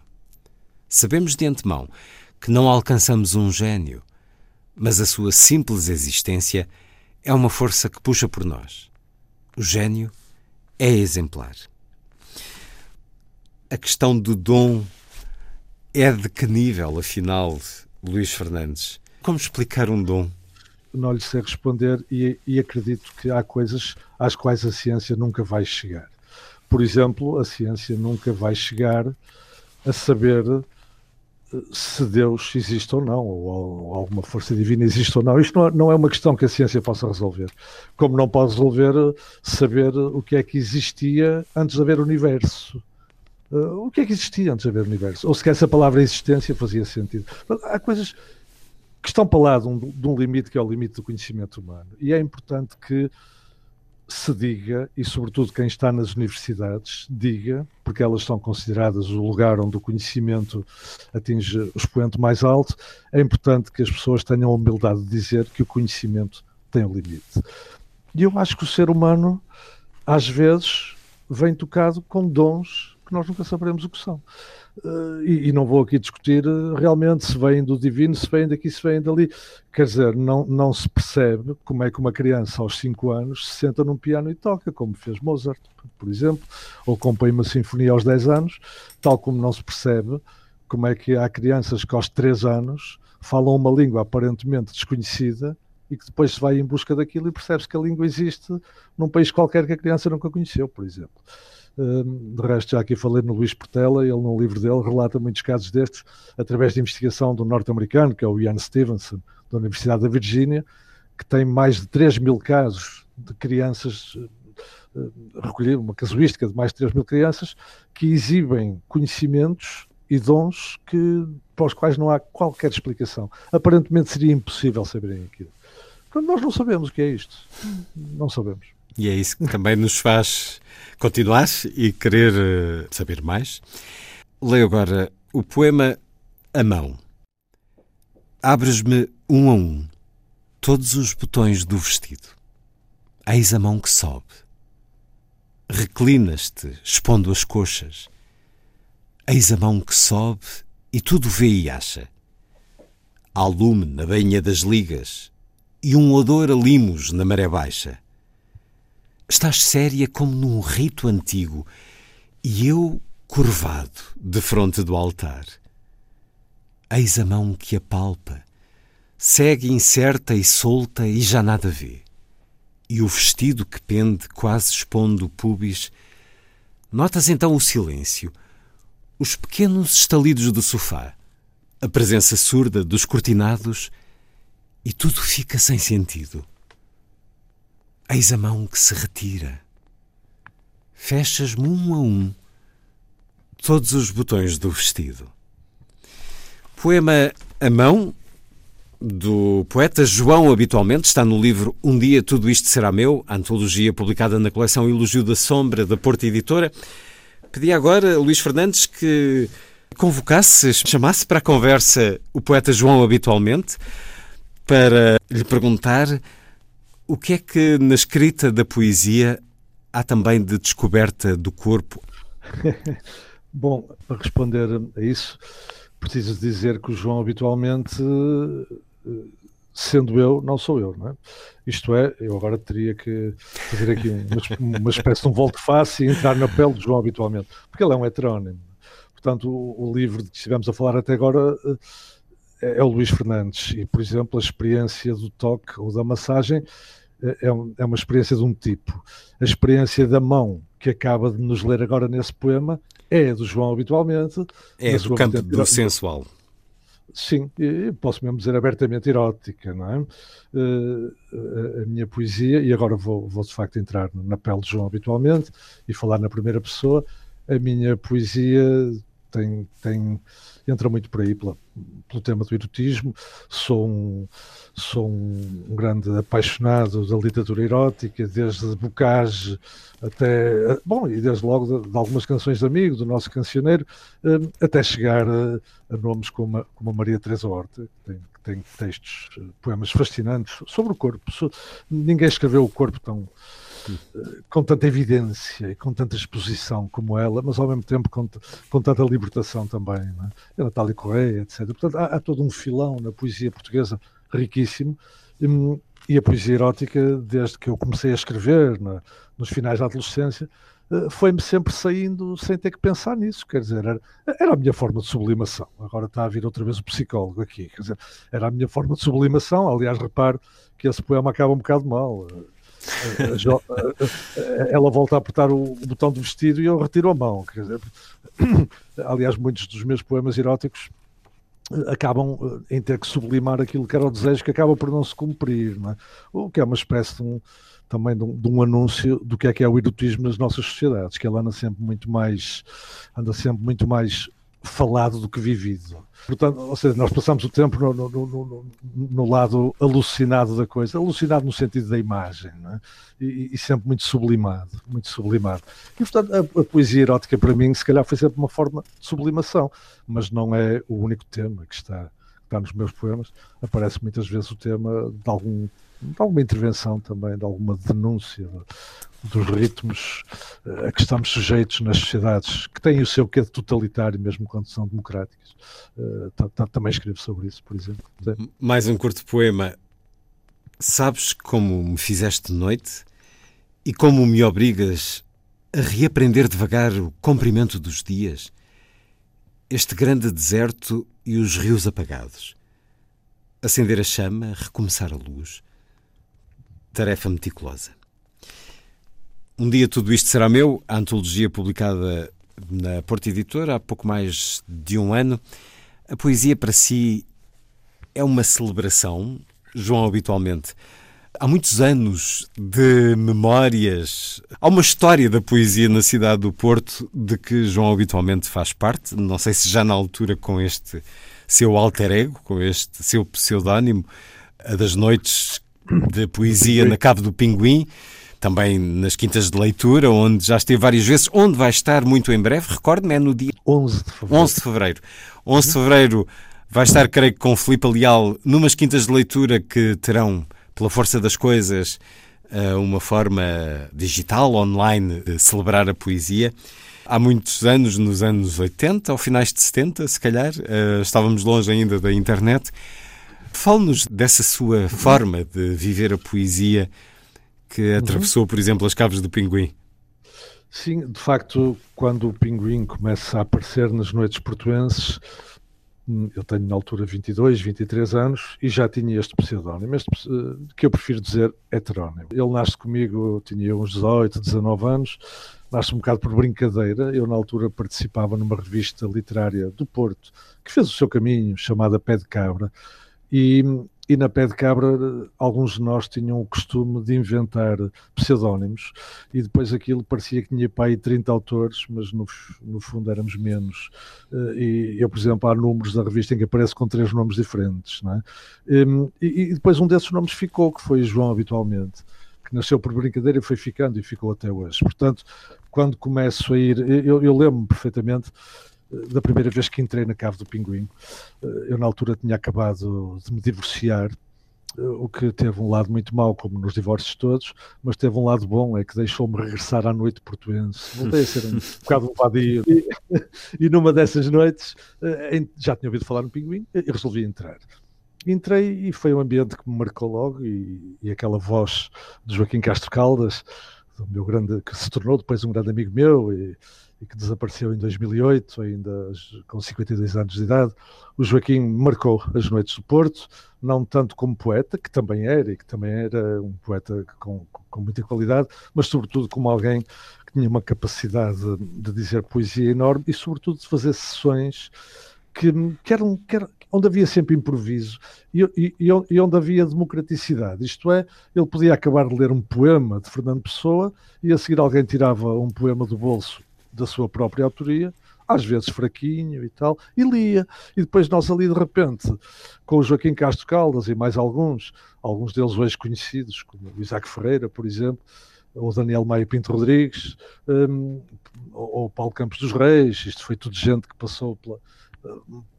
Sabemos de antemão que não alcançamos um gênio, mas a sua simples existência é uma força que puxa por nós. O gênio é exemplar. A questão do dom é de que nível, afinal, Luís Fernandes? Como explicar um dom? Não lhe sei responder e, e acredito que há coisas às quais a ciência nunca vai chegar. Por exemplo, a ciência nunca vai chegar a saber eh, se Deus existe ou não, ou alguma força divina existe ou não. Isto não é uma questão que a ciência possa resolver. Como não pode resolver eh, saber o que é que existia antes de haver universo. Uh, o que é que existia antes de haver universo? Ou se essa palavra existência fazia sentido. Há coisas que estão para lá de um, de um limite que é o limite do conhecimento humano. E é importante que se diga, e sobretudo quem está nas universidades, diga, porque elas são consideradas o lugar onde o conhecimento atinge o expoente mais alto, é importante que as pessoas tenham a humildade de dizer que o conhecimento tem um limite. E eu acho que o ser humano, às vezes, vem tocado com dons que nós nunca saberemos o que são. Uh, e, e, não vou aqui discutir uh, realmente se vem do divino, se vem daqui, se vem dali. Quer dizer, não, não se percebe como é que uma criança aos 5 anos se senta num piano e toca, como fez Mozart, por exemplo, ou compõe uma sinfonia aos 10 anos, tal como não se percebe como é que há crianças que aos 3 anos falam uma língua aparentemente desconhecida e que depois se vai em busca daquilo e percebe-se que a língua existe num país qualquer que a criança nunca conheceu, por exemplo. De resto, já aqui falei no Luís Portela, ele no livro dele relata muitos casos destes através de investigação do norte-americano, que é o Ian Stevenson, da Universidade da Virgínia, que tem mais de 3 mil casos de crianças, eh, recolhido uma casuística de mais de 3 mil crianças, que exibem conhecimentos e dons que, para os quais não há qualquer explicação. Aparentemente seria impossível saberem aquilo. Portanto, nós não sabemos o que é isto. Não sabemos. E é isso que também nos faz continuar e querer uh, saber mais. Leio agora o poema A Mão. Abres-me um a um todos os botões do vestido. Eis a mão que sobe. Reclinas-te, expondo as coxas. Eis a mão que sobe e tudo vê e acha. Há lume na bainha das ligas e um odor a limos na maré baixa. Estás séria como num rito antigo, e eu curvado de fronte do altar. Eis a mão que apalpa, segue incerta e solta e já nada vê. E o vestido que pende, quase expondo o pubis. Notas então o silêncio, os pequenos estalidos do sofá, a presença surda dos cortinados, e tudo fica sem sentido. Eis a mão que se retira. Fechas-me um a um todos os botões do vestido. Poema A Mão, do poeta João Habitualmente, está no livro Um Dia Tudo Isto Será Meu, antologia publicada na coleção Elogio da Sombra, da Porta Editora. Pedi agora a Luís Fernandes que convocasse, chamasse para a conversa o poeta João Habitualmente, para lhe perguntar o que é que na escrita da poesia há também de descoberta do corpo? Bom, para responder a isso, preciso dizer que o João habitualmente, sendo eu, não sou eu, não é? Isto é, eu agora teria que fazer aqui uma, uma espécie de um volte-face e entrar na pele do João habitualmente, porque ele é um heterónimo. Portanto, o, o livro que estivemos a falar até agora é, é o Luís Fernandes e, por exemplo, a experiência do toque ou da massagem é, é, é uma experiência de um tipo. A experiência da mão que acaba de nos ler agora nesse poema é do João habitualmente. É do campo do sensual. Sim, posso mesmo dizer abertamente erótica, não é? Uh, a, minha poesia, e agora vou, vou de facto entrar na pele de João habitualmente e falar na primeira pessoa, a minha poesia tem, tem, entra muito por aí pela, pelo tema do erotismo. Sou um, sou um grande apaixonado da literatura erótica, desde Bocage até, bom, e desde logo de, de algumas canções de amigo, do nosso cancioneiro, eh, até chegar a, a nomes como a, como a Maria Teresa Horta, que tem, que tem textos, eh, poemas fascinantes sobre o corpo. Ninguém escreveu o corpo tão com tanta evidência e com tanta exposição como ela, mas ao mesmo tempo com, com tanta libertação também. Não é? A Natália Correia, etc. Portanto, há, há, todo um filão na poesia portuguesa riquíssimo. E, a poesia erótica, desde que eu comecei a escrever, na, nos finais da adolescência, eh, foi-me sempre saindo sem ter que pensar nisso. Quer dizer, era, era, a minha forma de sublimação. Agora está a vir outra vez o psicólogo aqui. Quer dizer, era a minha forma de sublimação. Aliás, repare que esse poema acaba um bocado mal ela volta a apertar o botão do vestido e eu retiro a mão. Dizer, aliás, muitos dos meus poemas eróticos acabam eh, em ter que sublimar aquilo que era o desejo que acaba por não se cumprir, não é? o que é uma espécie de um, também de um, de um, anúncio do que é que é o erotismo nas nossas sociedades, que ele anda sempre muito mais anda sempre muito mais falado do que vivido. Portanto, ou seja, nós passamos o tempo no, no, no, no lado alucinado da coisa, alucinado no sentido da imagem, é? e, e, sempre muito sublimado, muito sublimado. E portanto, a, a, poesia erótica para mim, se calhar, foi sempre uma forma de sublimação, mas não é o único tema que está, que está nos meus poemas. Aparece muitas vezes o tema de algum de alguma intervenção também, de alguma denúncia dos ritmos eh, a que estamos sujeitos nas sociedades que têm o seu quê de totalitário, mesmo quando são democráticas. Uh, também escrevo sobre isso, por exemplo. Mais um curto poema. Sabes como me fizeste de noite e como me obrigas a reaprender devagar o comprimento dos dias, este grande deserto e os rios apagados. Acender a chama, recomeçar a luz. Tarefa meticulosa. Um dia tudo isto será meu, a antologia publicada na Porta Editora há pouco mais de um ano. A poesia para si é uma celebração, João, habitualmente. Há muitos anos de memórias. Há uma história da poesia na cidade do Porto de que João habitualmente faz parte. Não sei se já na altura com este seu alter ego, com este seu pseudónimo, a das noites de poesia na Cave do Pinguim também nas quintas de leitura, onde já esteve várias vezes, onde vai estar muito em breve, recorde-me, é no dia 11 de fevereiro. 11 de fevereiro. 11 de fevereiro vai estar, creio que, com Filipe Leal, numas quintas de leitura que terão, pela força das coisas, eh, uma forma digital, online, de celebrar a poesia. Há muitos anos, nos anos 80, ou finais de 70, se calhar, eh, estávamos longe ainda da internet. Fale-nos dessa sua forma de viver a poesia que uhum. atravessou, por exemplo, as caves do Pinguim. Sim, de facto, quando o Pinguim começa a aparecer nas noites portuenses, hum, eu tenho na altura 22, 23 anos e já tinha este pseudónimo, este, eh, que eu prefiro dizer heterónimo. Ele nasce comigo, eu tinha uns 18, 19 anos, nasce um bocado por brincadeira. Eu, na altura, participava numa revista literária do Porto, que fez o seu caminho, chamada Pé de Cabra, e e na pé de cabra, alguns de nós tinham o costume de inventar pseudónimos e depois aquilo parecia que tinha para aí 30 autores, mas no, no fundo éramos menos. Eh, e eu, por exemplo, há números da revista em que aparece com três nomes diferentes. Não é? Ehm, e, e depois um desses nomes ficou, que foi João habitualmente que nasceu por brincadeira e foi ficando e ficou até hoje. Portanto, quando começo a ir, eu, eu lembro-me perfeitamente da primeira vez que entrei na Cave do Pinguim. Eh, eu, na altura, tinha acabado de me divorciar, eh, o que teve um lado muito mau, como nos divórcios todos, mas teve um lado bom, é que deixou-me regressar à noite portuense. Voltei a ser um bocado um vadio. E, e numa dessas noites, eh, já tinha ouvido falar no Pinguim e resolvi entrar. Entrei e foi um ambiente que me marcou logo e, e aquela voz de Joaquim Castro Caldas, do meu grande, que se tornou depois um grande amigo meu e, e que desapareceu em 2008, ainda com 52 anos de idade. O Joaquim marcou as noites do Porto, não tanto como poeta, que também era, e que também era um poeta com, com muita qualidade, mas sobretudo como alguém que tinha uma capacidade de dizer poesia enorme e, sobretudo, de fazer sessões que, que, eram, que era, onde havia sempre improviso e, e, e, onde havia democraticidade. Isto é, ele podia acabar de ler um poema de Fernando Pessoa e a seguir alguém tirava um poema do bolso da sua própria autoria às vezes fraquinho e tal, e lia. E depois nós ali de repente, com o Joaquim Castro Caldas e mais alguns, alguns deles hoje conhecidos, como o Isaac Ferreira, por exemplo, ou Daniel Maia Pinto Rodrigues, um, ou, Paulo Campos dos Reis, isto foi tudo gente que passou pela,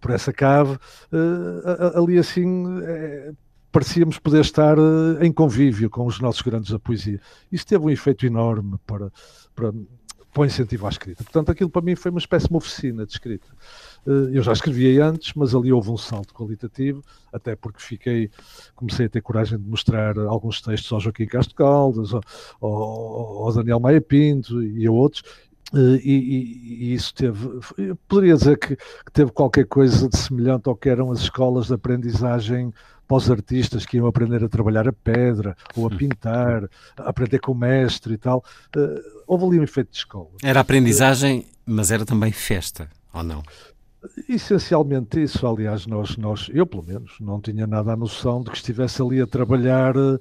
por essa cave, uh, ali assim é, parecíamos poder estar em convívio com os nossos grandes da poesia. Isso teve um efeito enorme para, para o incentivo à escrita. Portanto, aquilo para mim foi uma espécie de oficina de escrita. Eh, eu já escrevia antes, mas ali houve um salto qualitativo, até porque fiquei, comecei a ter coragem de mostrar alguns textos ao Joaquim Castro Caldas, ao, ao, ao Daniel Maia Pinto e a outros, eh, e, e, e, isso teve, poderia dizer que, que, teve qualquer coisa de semelhante ao que eram as escolas de aprendizagem para os artistas que iam aprender a trabalhar a pedra ou a pintar, a aprender com o mestre e tal. Uh, houve ali um efeito de escola. Era aprendizagem, mas era também festa, ou não? Essencialmente isso, aliás, nós, nós, eu pelo menos, não tinha nada a noção de que estivesse ali a trabalhar uh,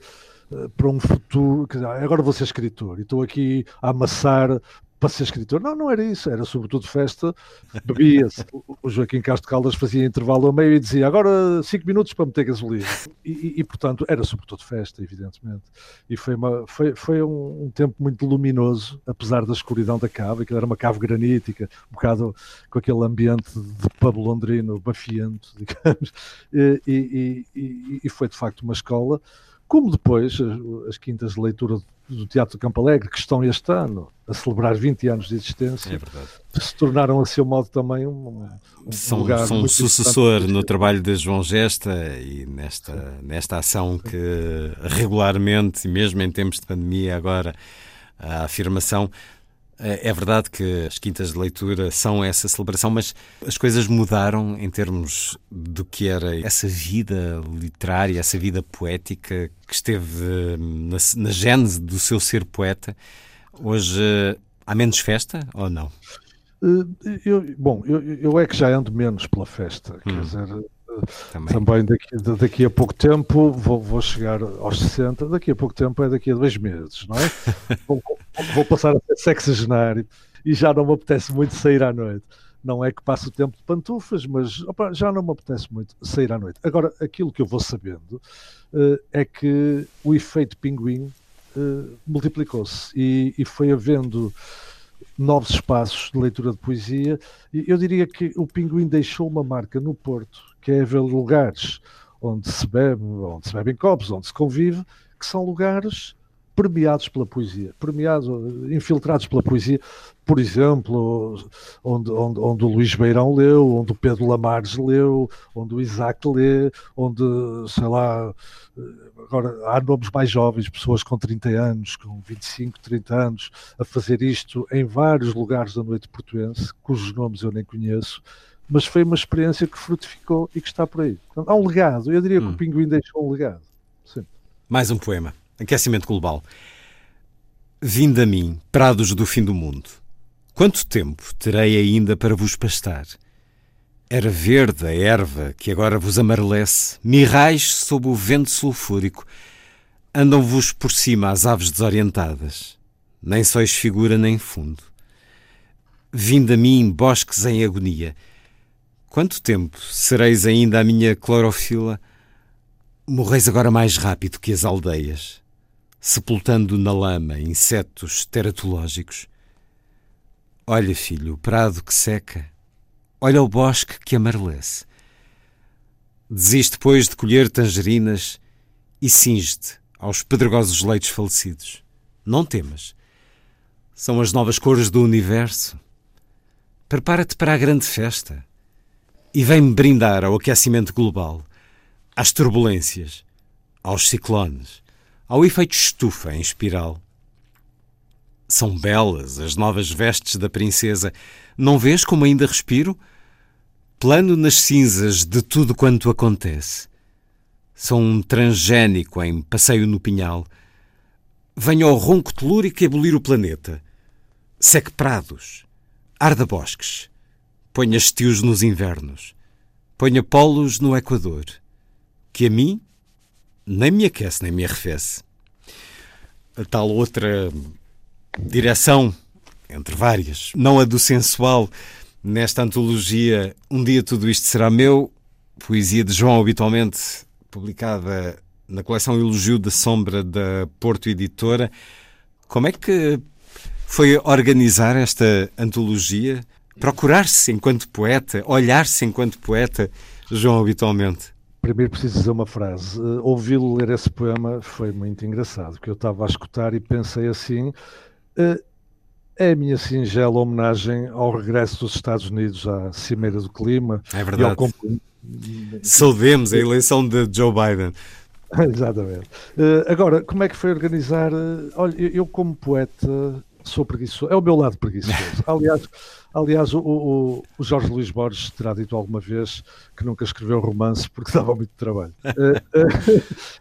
para um futuro, agora vou ser escritor e estou aqui a amassar para ser escritor. Não, não era isso, era sobretudo festa, bebia-se. O Joaquim Castro Caldas fazia intervalo ao meio e dizia agora cinco minutos para meter gasolina. E, e, e portanto, era sobretudo festa, evidentemente. E foi, uma, foi, foi um, um, tempo muito luminoso, apesar da escuridão da cave, que era uma cave granítica, um bocado com aquele ambiente de pub londrino bafiento, digamos. E, e foi de facto uma escola como depois as, as, quintas de leitura do Teatro Campo Alegre, que estão este ano a celebrar 20 anos de existência, é se tornaram a seu modo também um, um são, lugar são um sucessor no trabalho de João Gesta e nesta, nesta ação que regularmente, mesmo em tempos de pandemia agora, a afirmação é, é verdade que as quintas de leitura são essa celebração, mas as coisas mudaram em termos do que era essa vida literária, essa vida poética que esteve hum, na, na gênese do seu ser poeta. Hoje há menos festa ou não? Eh, eu, bom, eu, eu é que já ando menos pela festa, hum. quer dizer, também, também daqui, daqui, a pouco tempo vou, vou, chegar aos 60, daqui a pouco tempo é daqui a dois meses, não é? vou, vou, passar a ser sexagenário e já não me apetece muito sair à noite. Não é que passe o tempo de pantufas, mas opa, já não me apetece muito sair à noite. Agora, aquilo que eu vou sabendo uh, é que o efeito pinguim uh, multiplicou-se e, e foi havendo novos espaços de leitura de poesia. Eu diria que o Pinguim deixou uma marca no Porto, que é haver lugares onde se bebe, onde se bebem copos, onde se convive, que são lugares premiados pela poesia, premiados, infiltrados pela poesia, por exemplo, onde, onde, onde o Luís Beirão leu, onde o Pedro Lamares leu, onde o Isaac lê, onde, sei lá, agora há nomes mais jovens, pessoas com 30 anos, com 25, 30 anos, a fazer isto em vários lugares da noite portuense, cujos nomes eu nem conheço, mas foi uma experiência que frutificou e que está por aí. há um legado, eu diria hum. que o hum. Pinguim deixou um legado. Sim. Mais um poema. Aquecimento global. Vindo a mim, prados do fim do mundo. Quanto tempo terei ainda para vos pastar? Era verde a erva que agora vos amarelece, mirrais sob o vento sulfúrico. Andam-vos por cima as aves desorientadas, nem sois figura nem fundo. Vindo a mim, bosques em agonia. Quanto tempo sereis ainda a minha clorofila? Morreis agora mais rápido que as aldeias sepultando na lama insetos teratológicos. Olha, filho, o prado que seca, olha o bosque que amarelece. Desiste, pois, de colher tangerinas e cinge-te aos pedregosos leitos falecidos. Não temas. São as novas cores do universo. Prepara-te para a grande festa e vem-me brindar ao aquecimento global, às turbulências, aos ciclones ao efeito estufa em espiral. São belas as novas vestes da princesa. Não vês como ainda respiro? Plano nas cinzas de tudo quanto acontece. Sou um transgénico em passeio no pinhal. Venho ao ronco telúrico abolir o planeta. Seque prados, arda bosques, ponha estios nos invernos. ponha polos no Equador, que a mim nem me aquece nem me arrefece. A tal outra direção, entre várias, não a do sensual, nesta antologia Um Dia Tudo Isto Será Meu, poesia de João, habitualmente publicada na coleção Elogio da Sombra da Porto Editora. Como é que foi organizar esta antologia? Procurar-se enquanto poeta, olhar-se enquanto poeta, João, habitualmente? Primeiro preciso dizer uma frase. Uh, Ouvi-lo ler esse poema foi muito engraçado, porque eu estava a escutar e pensei assim: uh, é a minha singela homenagem ao regresso dos Estados Unidos à Cimeira do Clima. É verdade. Saudemos a eleição de Joe Biden. Exatamente. Uh, agora, como é que foi organizar? olha, eu, eu como poeta sou preguiçoso. É o meu lado preguiçoso. Aliás, Aliás, o, o, o, Jorge Luís Borges terá dito alguma vez que nunca escreveu romance porque dava muito trabalho. Eh,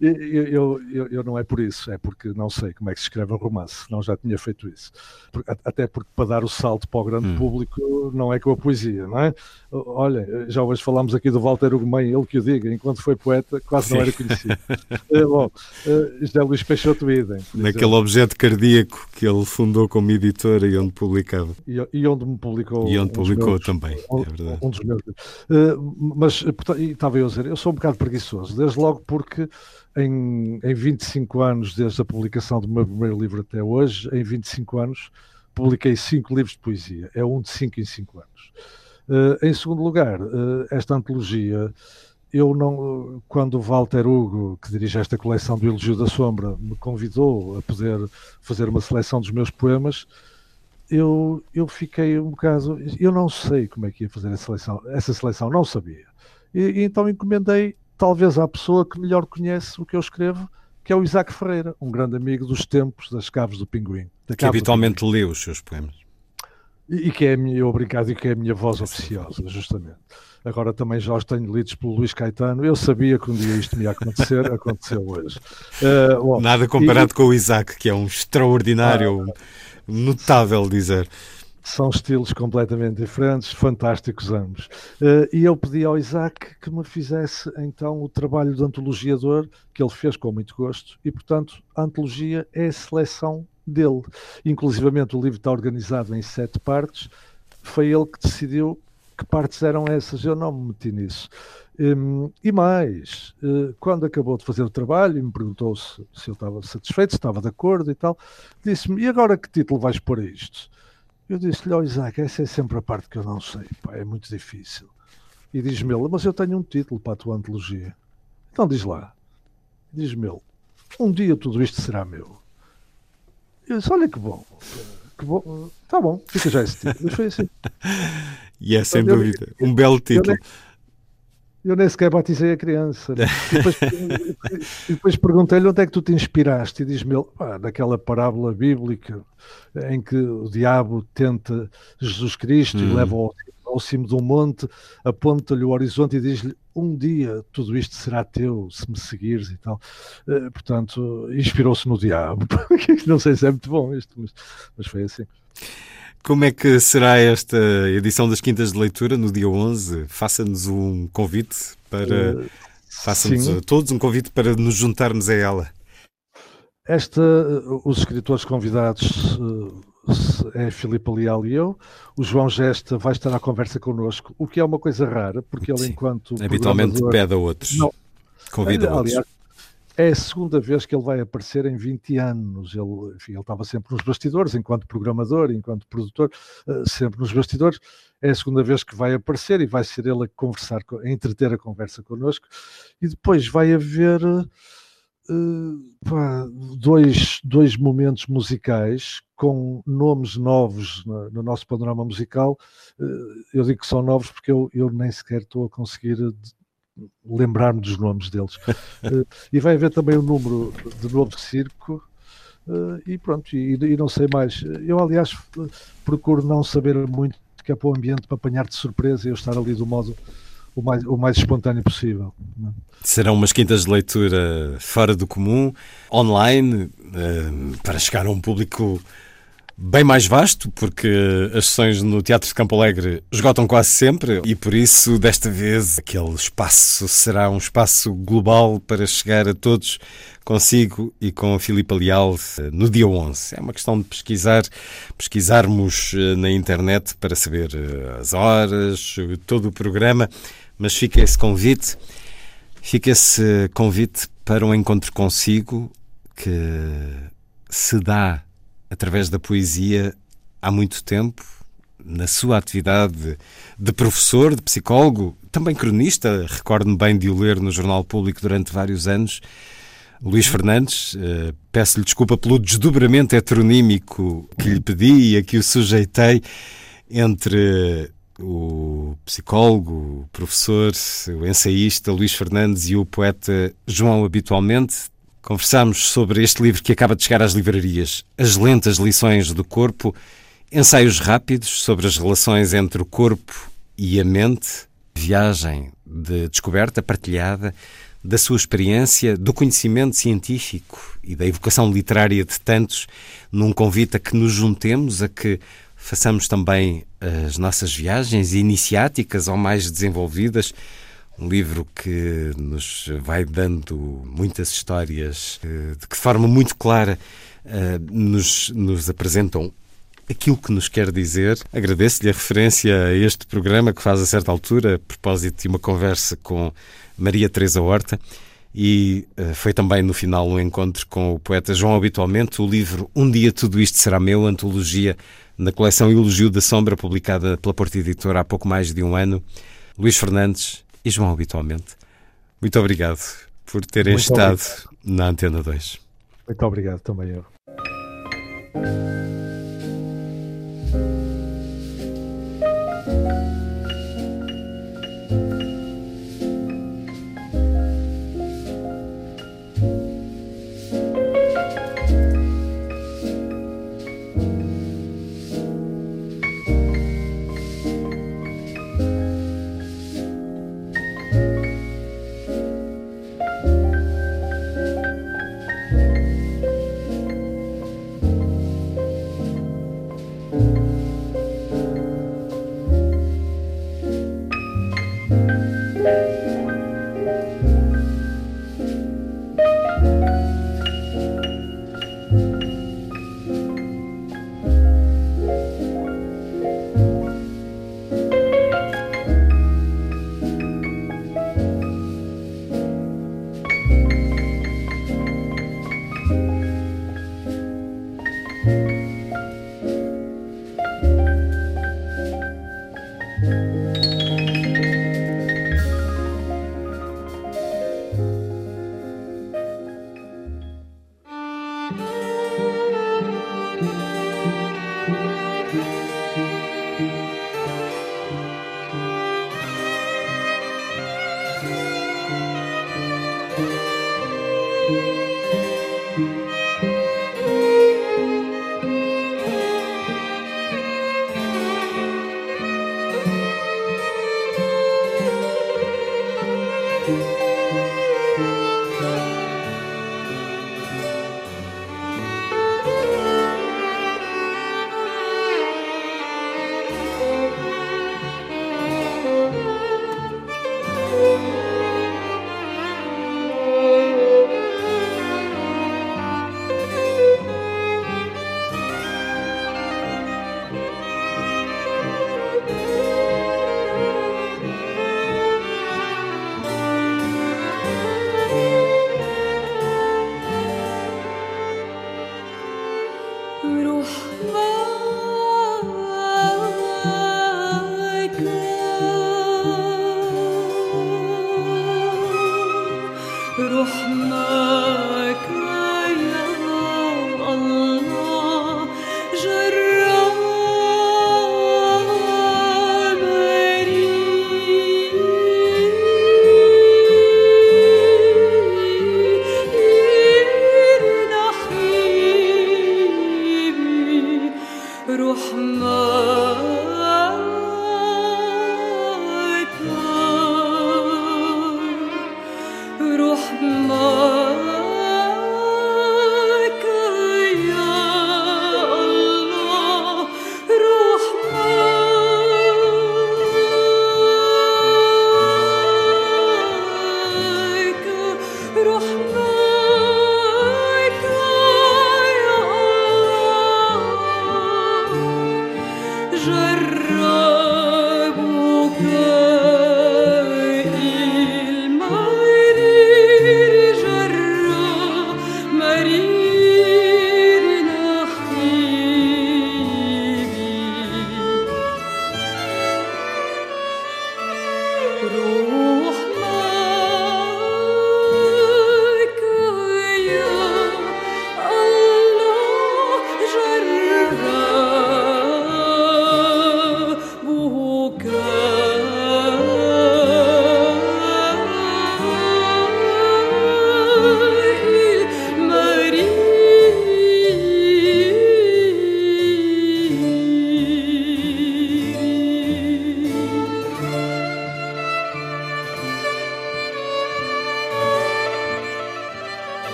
eh, eu, eu, eu, não é por isso, é porque não sei como é que se escreve um romance, não já tinha feito isso. Até porque para dar o salto para o grande hum. público não é com a poesia, não é? Olha, já hoje falámos aqui do Walter Ugumem, ele que o diga, enquanto foi poeta, quase Sim. não era conhecido. Eh, bom, José Luís Peixoto Idem. Naquele exemplo. objeto cardíaco que ele fundou como editora e onde publicava. E, e onde me publicava publicou. E onde publicou meus, também, um, é verdade. Um dos meus. Uh, mas, portanto, estava eu a dizer, eu sou um bocado preguiçoso, desde logo porque em, em 25 anos, desde a publicação do meu primeiro livro até hoje, em 25 anos, publiquei cinco livros de poesia. É um de cinco em cinco anos. Uh, em segundo lugar, uh, esta antologia, eu não, quando o Walter Hugo, que dirige esta coleção do Elogio da Sombra, me convidou a poder fazer uma seleção dos meus poemas, eu, eu fiquei um bocado. Eu não sei como é que ia fazer essa seleção, essa seleção não sabia. E, e, então encomendei, talvez, à pessoa que melhor conhece o que eu escrevo, que é o Isaac Ferreira, um grande amigo dos tempos das Caves do Pinguim. Que habitualmente lê os seus poemas. E, e que é a minha, obrigado, e que é a minha voz oficiosa, justamente. Agora também já os tenho lidos pelo Luís Caetano. Eu sabia que um dia isto me ia acontecer, aconteceu hoje. Uh, bom, Nada comparado e, com o Isaac, que é um extraordinário. Ah, notável dizer. São estilos completamente diferentes, fantásticos ambos. Uh, e eu pedi ao Isaac que me fizesse então o trabalho de antologiador, que ele fez com muito gosto, e portanto a antologia é a seleção dele. Inclusivamente o livro está organizado em sete partes, foi ele que decidiu que partes eram essas, eu não me meti nisso. Um, e mais, uh, quando acabou de fazer o trabalho e me perguntou se, se eu estava satisfeito, se estava de acordo e tal, disse-me: E agora que título vais pôr a isto? Eu disse-lhe: Ó oh, Isaac, essa é sempre a parte que eu não sei, pá, é muito difícil. E diz-me ele: Mas eu tenho um título para a tua antologia. Então diz lá. Diz-me ele: Um dia tudo isto será meu. Eu disse: Olha que bom. Que bom. Tá bom, fica já esse título. foi assim. E é sem então, dúvida um belo título. Eu, eu nem sequer batizei a criança. E depois, depois perguntei-lhe onde é que tu te inspiraste. E diz-me ah, naquela parábola bíblica em que o diabo tenta Jesus Cristo hum. e leva ao, ao cimo de um monte, aponta-lhe o horizonte e diz-lhe: Um dia tudo isto será teu, se me seguires e tal. Uh, portanto, inspirou-se no diabo. Não sei se é muito bom isto, mas, mas foi assim. Como é que será esta edição das Quintas de Leitura no dia 11? Faça-nos um convite para. Uh, Faça-nos a todos um convite para nos juntarmos a ela. Esta, os escritores convidados é Filipe Leal e eu. O João Gesta vai estar à conversa connosco, o que é uma coisa rara, porque ele, Sim. enquanto. Habitualmente pede a outros. Não, convida a outros. É a segunda vez que ele vai aparecer em 20 anos. Ele, enfim, ele estava sempre nos bastidores, enquanto programador, enquanto produtor, uh, sempre nos bastidores. É a segunda vez que vai aparecer e vai ser ele a conversar, a entreter a conversa connosco. E depois vai haver uh, dois, dois momentos musicais com nomes novos no, no nosso panorama musical. Uh, eu digo que são novos porque eu, eu nem sequer estou a conseguir lembrar-me dos nomes deles. uh, e vai haver também um número de novo circo. Uh, e pronto, e, e, não sei mais. Eu, aliás, procuro não saber muito que é para o ambiente para apanhar de surpresa e eu estar ali do modo o mais, o mais espontâneo possível. Não? É? Serão umas quintas de leitura fora do comum, online, uh, para chegar a um público bem mais vasto, porque as sessões no Teatro de Campo Alegre esgotam quase sempre e por isso, desta vez, aquele espaço será um espaço global para chegar a todos consigo e com a Filipa Leal eh, no dia 11. É uma questão de pesquisar, pesquisarmos eh, na internet para saber eh, as horas, todo o programa, mas fica esse convite, fica esse convite para um encontro consigo que se dá através da poesia há muito tempo, na sua atividade de professor, de psicólogo, também cronista, recordo-me bem de o ler no Jornal Público durante vários anos. Luís Fernandes, uh, peço-lhe desculpa pelo desdobramento heteronímico que lhe pedi e a que o sujeitei entre o psicólogo, o professor, o ensaísta Luís Fernandes e o poeta João Habitualmente. Conversámos sobre este livro que acaba de chegar às livrarias, As Lentas Lições do Corpo, ensaios rápidos sobre as relações entre o corpo e a mente, viagem de descoberta partilhada da sua experiência, do conhecimento científico e da evocação literária de tantos, num convite a que nos juntemos, a que façamos também as nossas viagens iniciáticas ou mais desenvolvidas. Um livro que nos vai dando muitas histórias, eh, de que forma muito clara eh, nos, nos apresentam aquilo que nos quer dizer. Agradeço-lhe a referência a este programa que faz a certa altura, a propósito de uma conversa com Maria Teresa Horta. E uh, foi também no final um encontro com o poeta João Habitualmente, o livro Um Dia Tudo Isto Será Meu, antologia na coleção Elogio da Sombra, publicada pela Porta Editora há pouco mais de um ano. Luís Fernandes e João Habitualmente. Muito obrigado por terem Muito estado obrigado. na Antena 2. Muito obrigado também eu.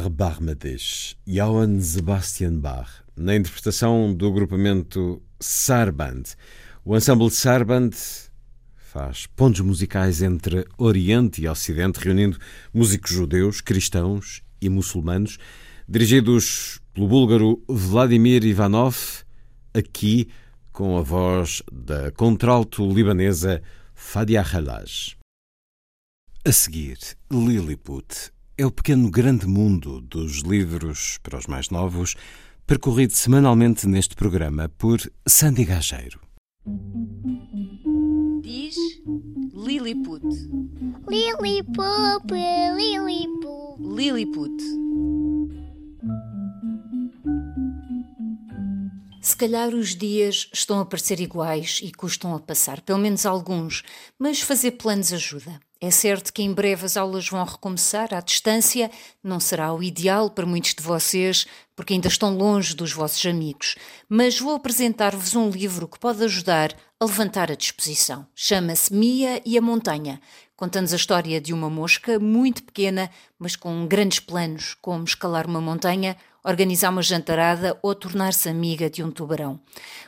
Barmades, Johann Sebastian Bach, na interpretação do agrupamento Sarband. O ensemble Sarband faz pontos musicais entre Oriente e Ocidente, reunindo músicos judeus, cristãos e muçulmanos, dirigidos pelo búlgaro Vladimir Ivanov, aqui com a voz da contralto libanesa Fadia Halaj. A seguir, Lilliput, é o pequeno grande mundo dos livros para os mais novos, percorrido semanalmente neste programa por Sandy Gageiro. Diz Lilliput. Lilliput, Lilliput. Lilliput. Se calhar os dias estão a parecer iguais e custam a passar, pelo menos alguns, mas fazer planos ajuda. É certo que em breve as aulas vão recomeçar à distância, não será o ideal para muitos de vocês, porque ainda estão longe dos vossos amigos, mas vou apresentar-vos um livro que pode ajudar a levantar a disposição. Chama-se Mia e a Montanha. Conta-nos a história de uma mosca muito pequena, mas com grandes planos, como escalar uma montanha, organizar uma jantarada ou tornar-se amiga de um tubarão.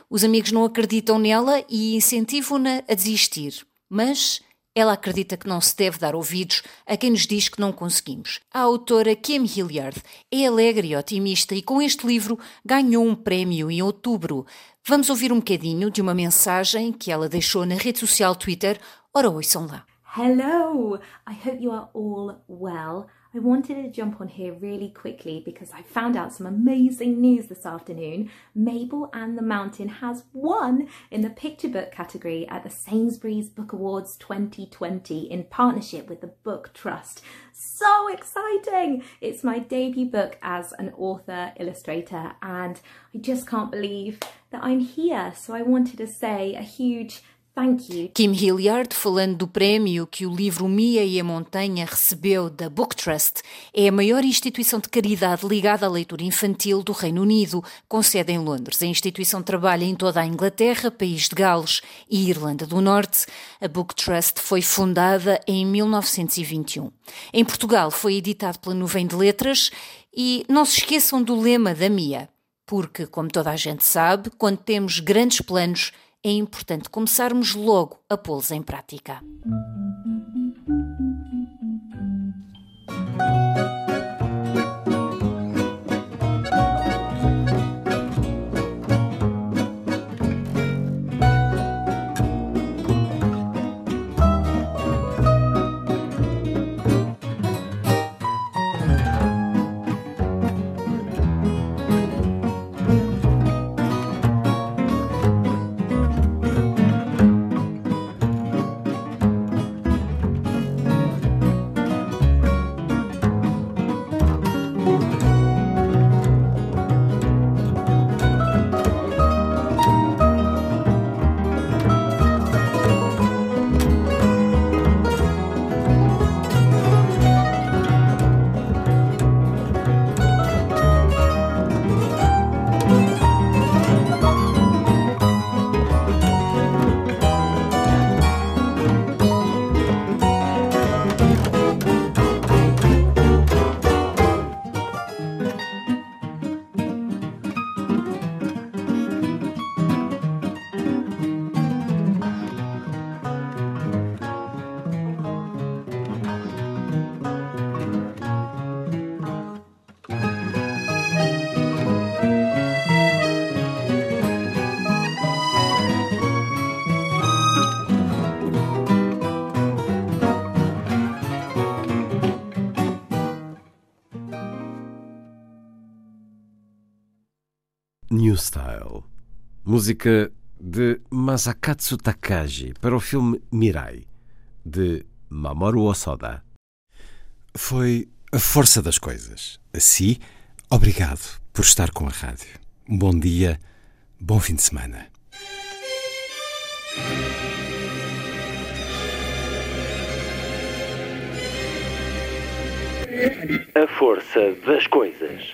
Os amigos não acreditam nela e incentivam-na a desistir, mas ela acredita que não se deve dar ouvidos a quem nos diz que não conseguimos. A autora Kim Hilliard é alegre e otimista e com este livro ganhou um prémio em outubro. Vamos ouvir um bocadinho de uma mensagem que ela deixou na rede social Twitter. Ora, ouçam lá. Hello! I hope you are all well. I wanted to jump on here really quickly because I found out some amazing news this afternoon. Mabel and the Mountain has won in the picture book category at the Sainsbury's Book Awards 2020 in partnership with the Book Trust. So exciting! It's my debut book as an author illustrator, and I just can't believe that I'm here. So I wanted to say a huge Thank you. Kim Hilliard, falando do prémio que o livro Mia e a Montanha recebeu da Book Trust, é a maior instituição de caridade ligada à leitura infantil do Reino Unido, com sede em Londres. A instituição trabalha em toda a Inglaterra, País de Gales e Irlanda do Norte. A Book Trust foi fundada em 1921. Em Portugal foi editado pela Nuvem de Letras e não se esqueçam do lema da Mia, porque, como toda a gente sabe, quando temos grandes planos, é importante começarmos logo a pô-los em prática. New Style. Música de Masakatsu Takagi para o filme Mirai, de Mamoru Osoda. Foi a força das coisas. Assim, obrigado por estar com a rádio. Um bom dia, bom fim de semana. A força das coisas.